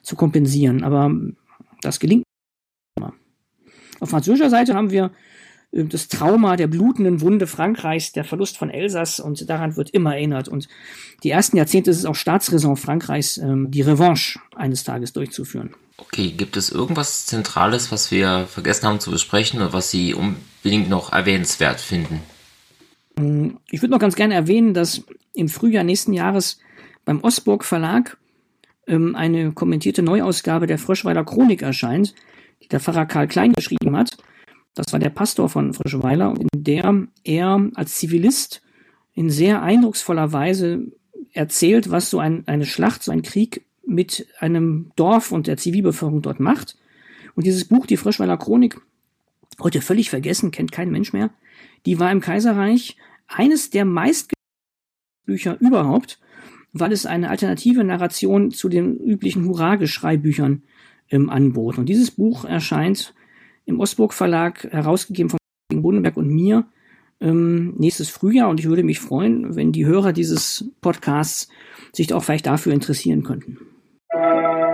zu kompensieren. Aber das gelingt immer. Auf französischer Seite haben wir äh, das Trauma der blutenden Wunde Frankreichs, der Verlust von Elsass und daran wird immer erinnert. Und die ersten Jahrzehnte ist es auch Staatsräson Frankreichs, ähm, die Revanche eines Tages durchzuführen. Okay, gibt es irgendwas Zentrales, was wir vergessen haben zu besprechen oder was Sie unbedingt noch erwähnenswert finden? Hm, ich würde noch ganz gerne erwähnen, dass im Frühjahr nächsten Jahres beim Osburg Verlag ähm, eine kommentierte Neuausgabe der Frischweiler Chronik erscheint, die der Pfarrer Karl Klein geschrieben hat. Das war der Pastor von Frischweiler, in der er als Zivilist in sehr eindrucksvoller Weise erzählt, was so ein, eine Schlacht, so ein Krieg mit einem Dorf und der Zivilbevölkerung dort macht. Und dieses Buch, die Frischweiler Chronik, heute völlig vergessen, kennt kein Mensch mehr, die war im Kaiserreich eines der meisten Bücher überhaupt, weil es eine alternative Narration zu den üblichen Hurra-Geschrei-Büchern ähm, anbot. Und dieses Buch erscheint im Ostburg Verlag, herausgegeben von Bodenberg und mir, ähm, nächstes Frühjahr. Und ich würde mich freuen, wenn die Hörer dieses Podcasts sich auch vielleicht dafür interessieren könnten. Música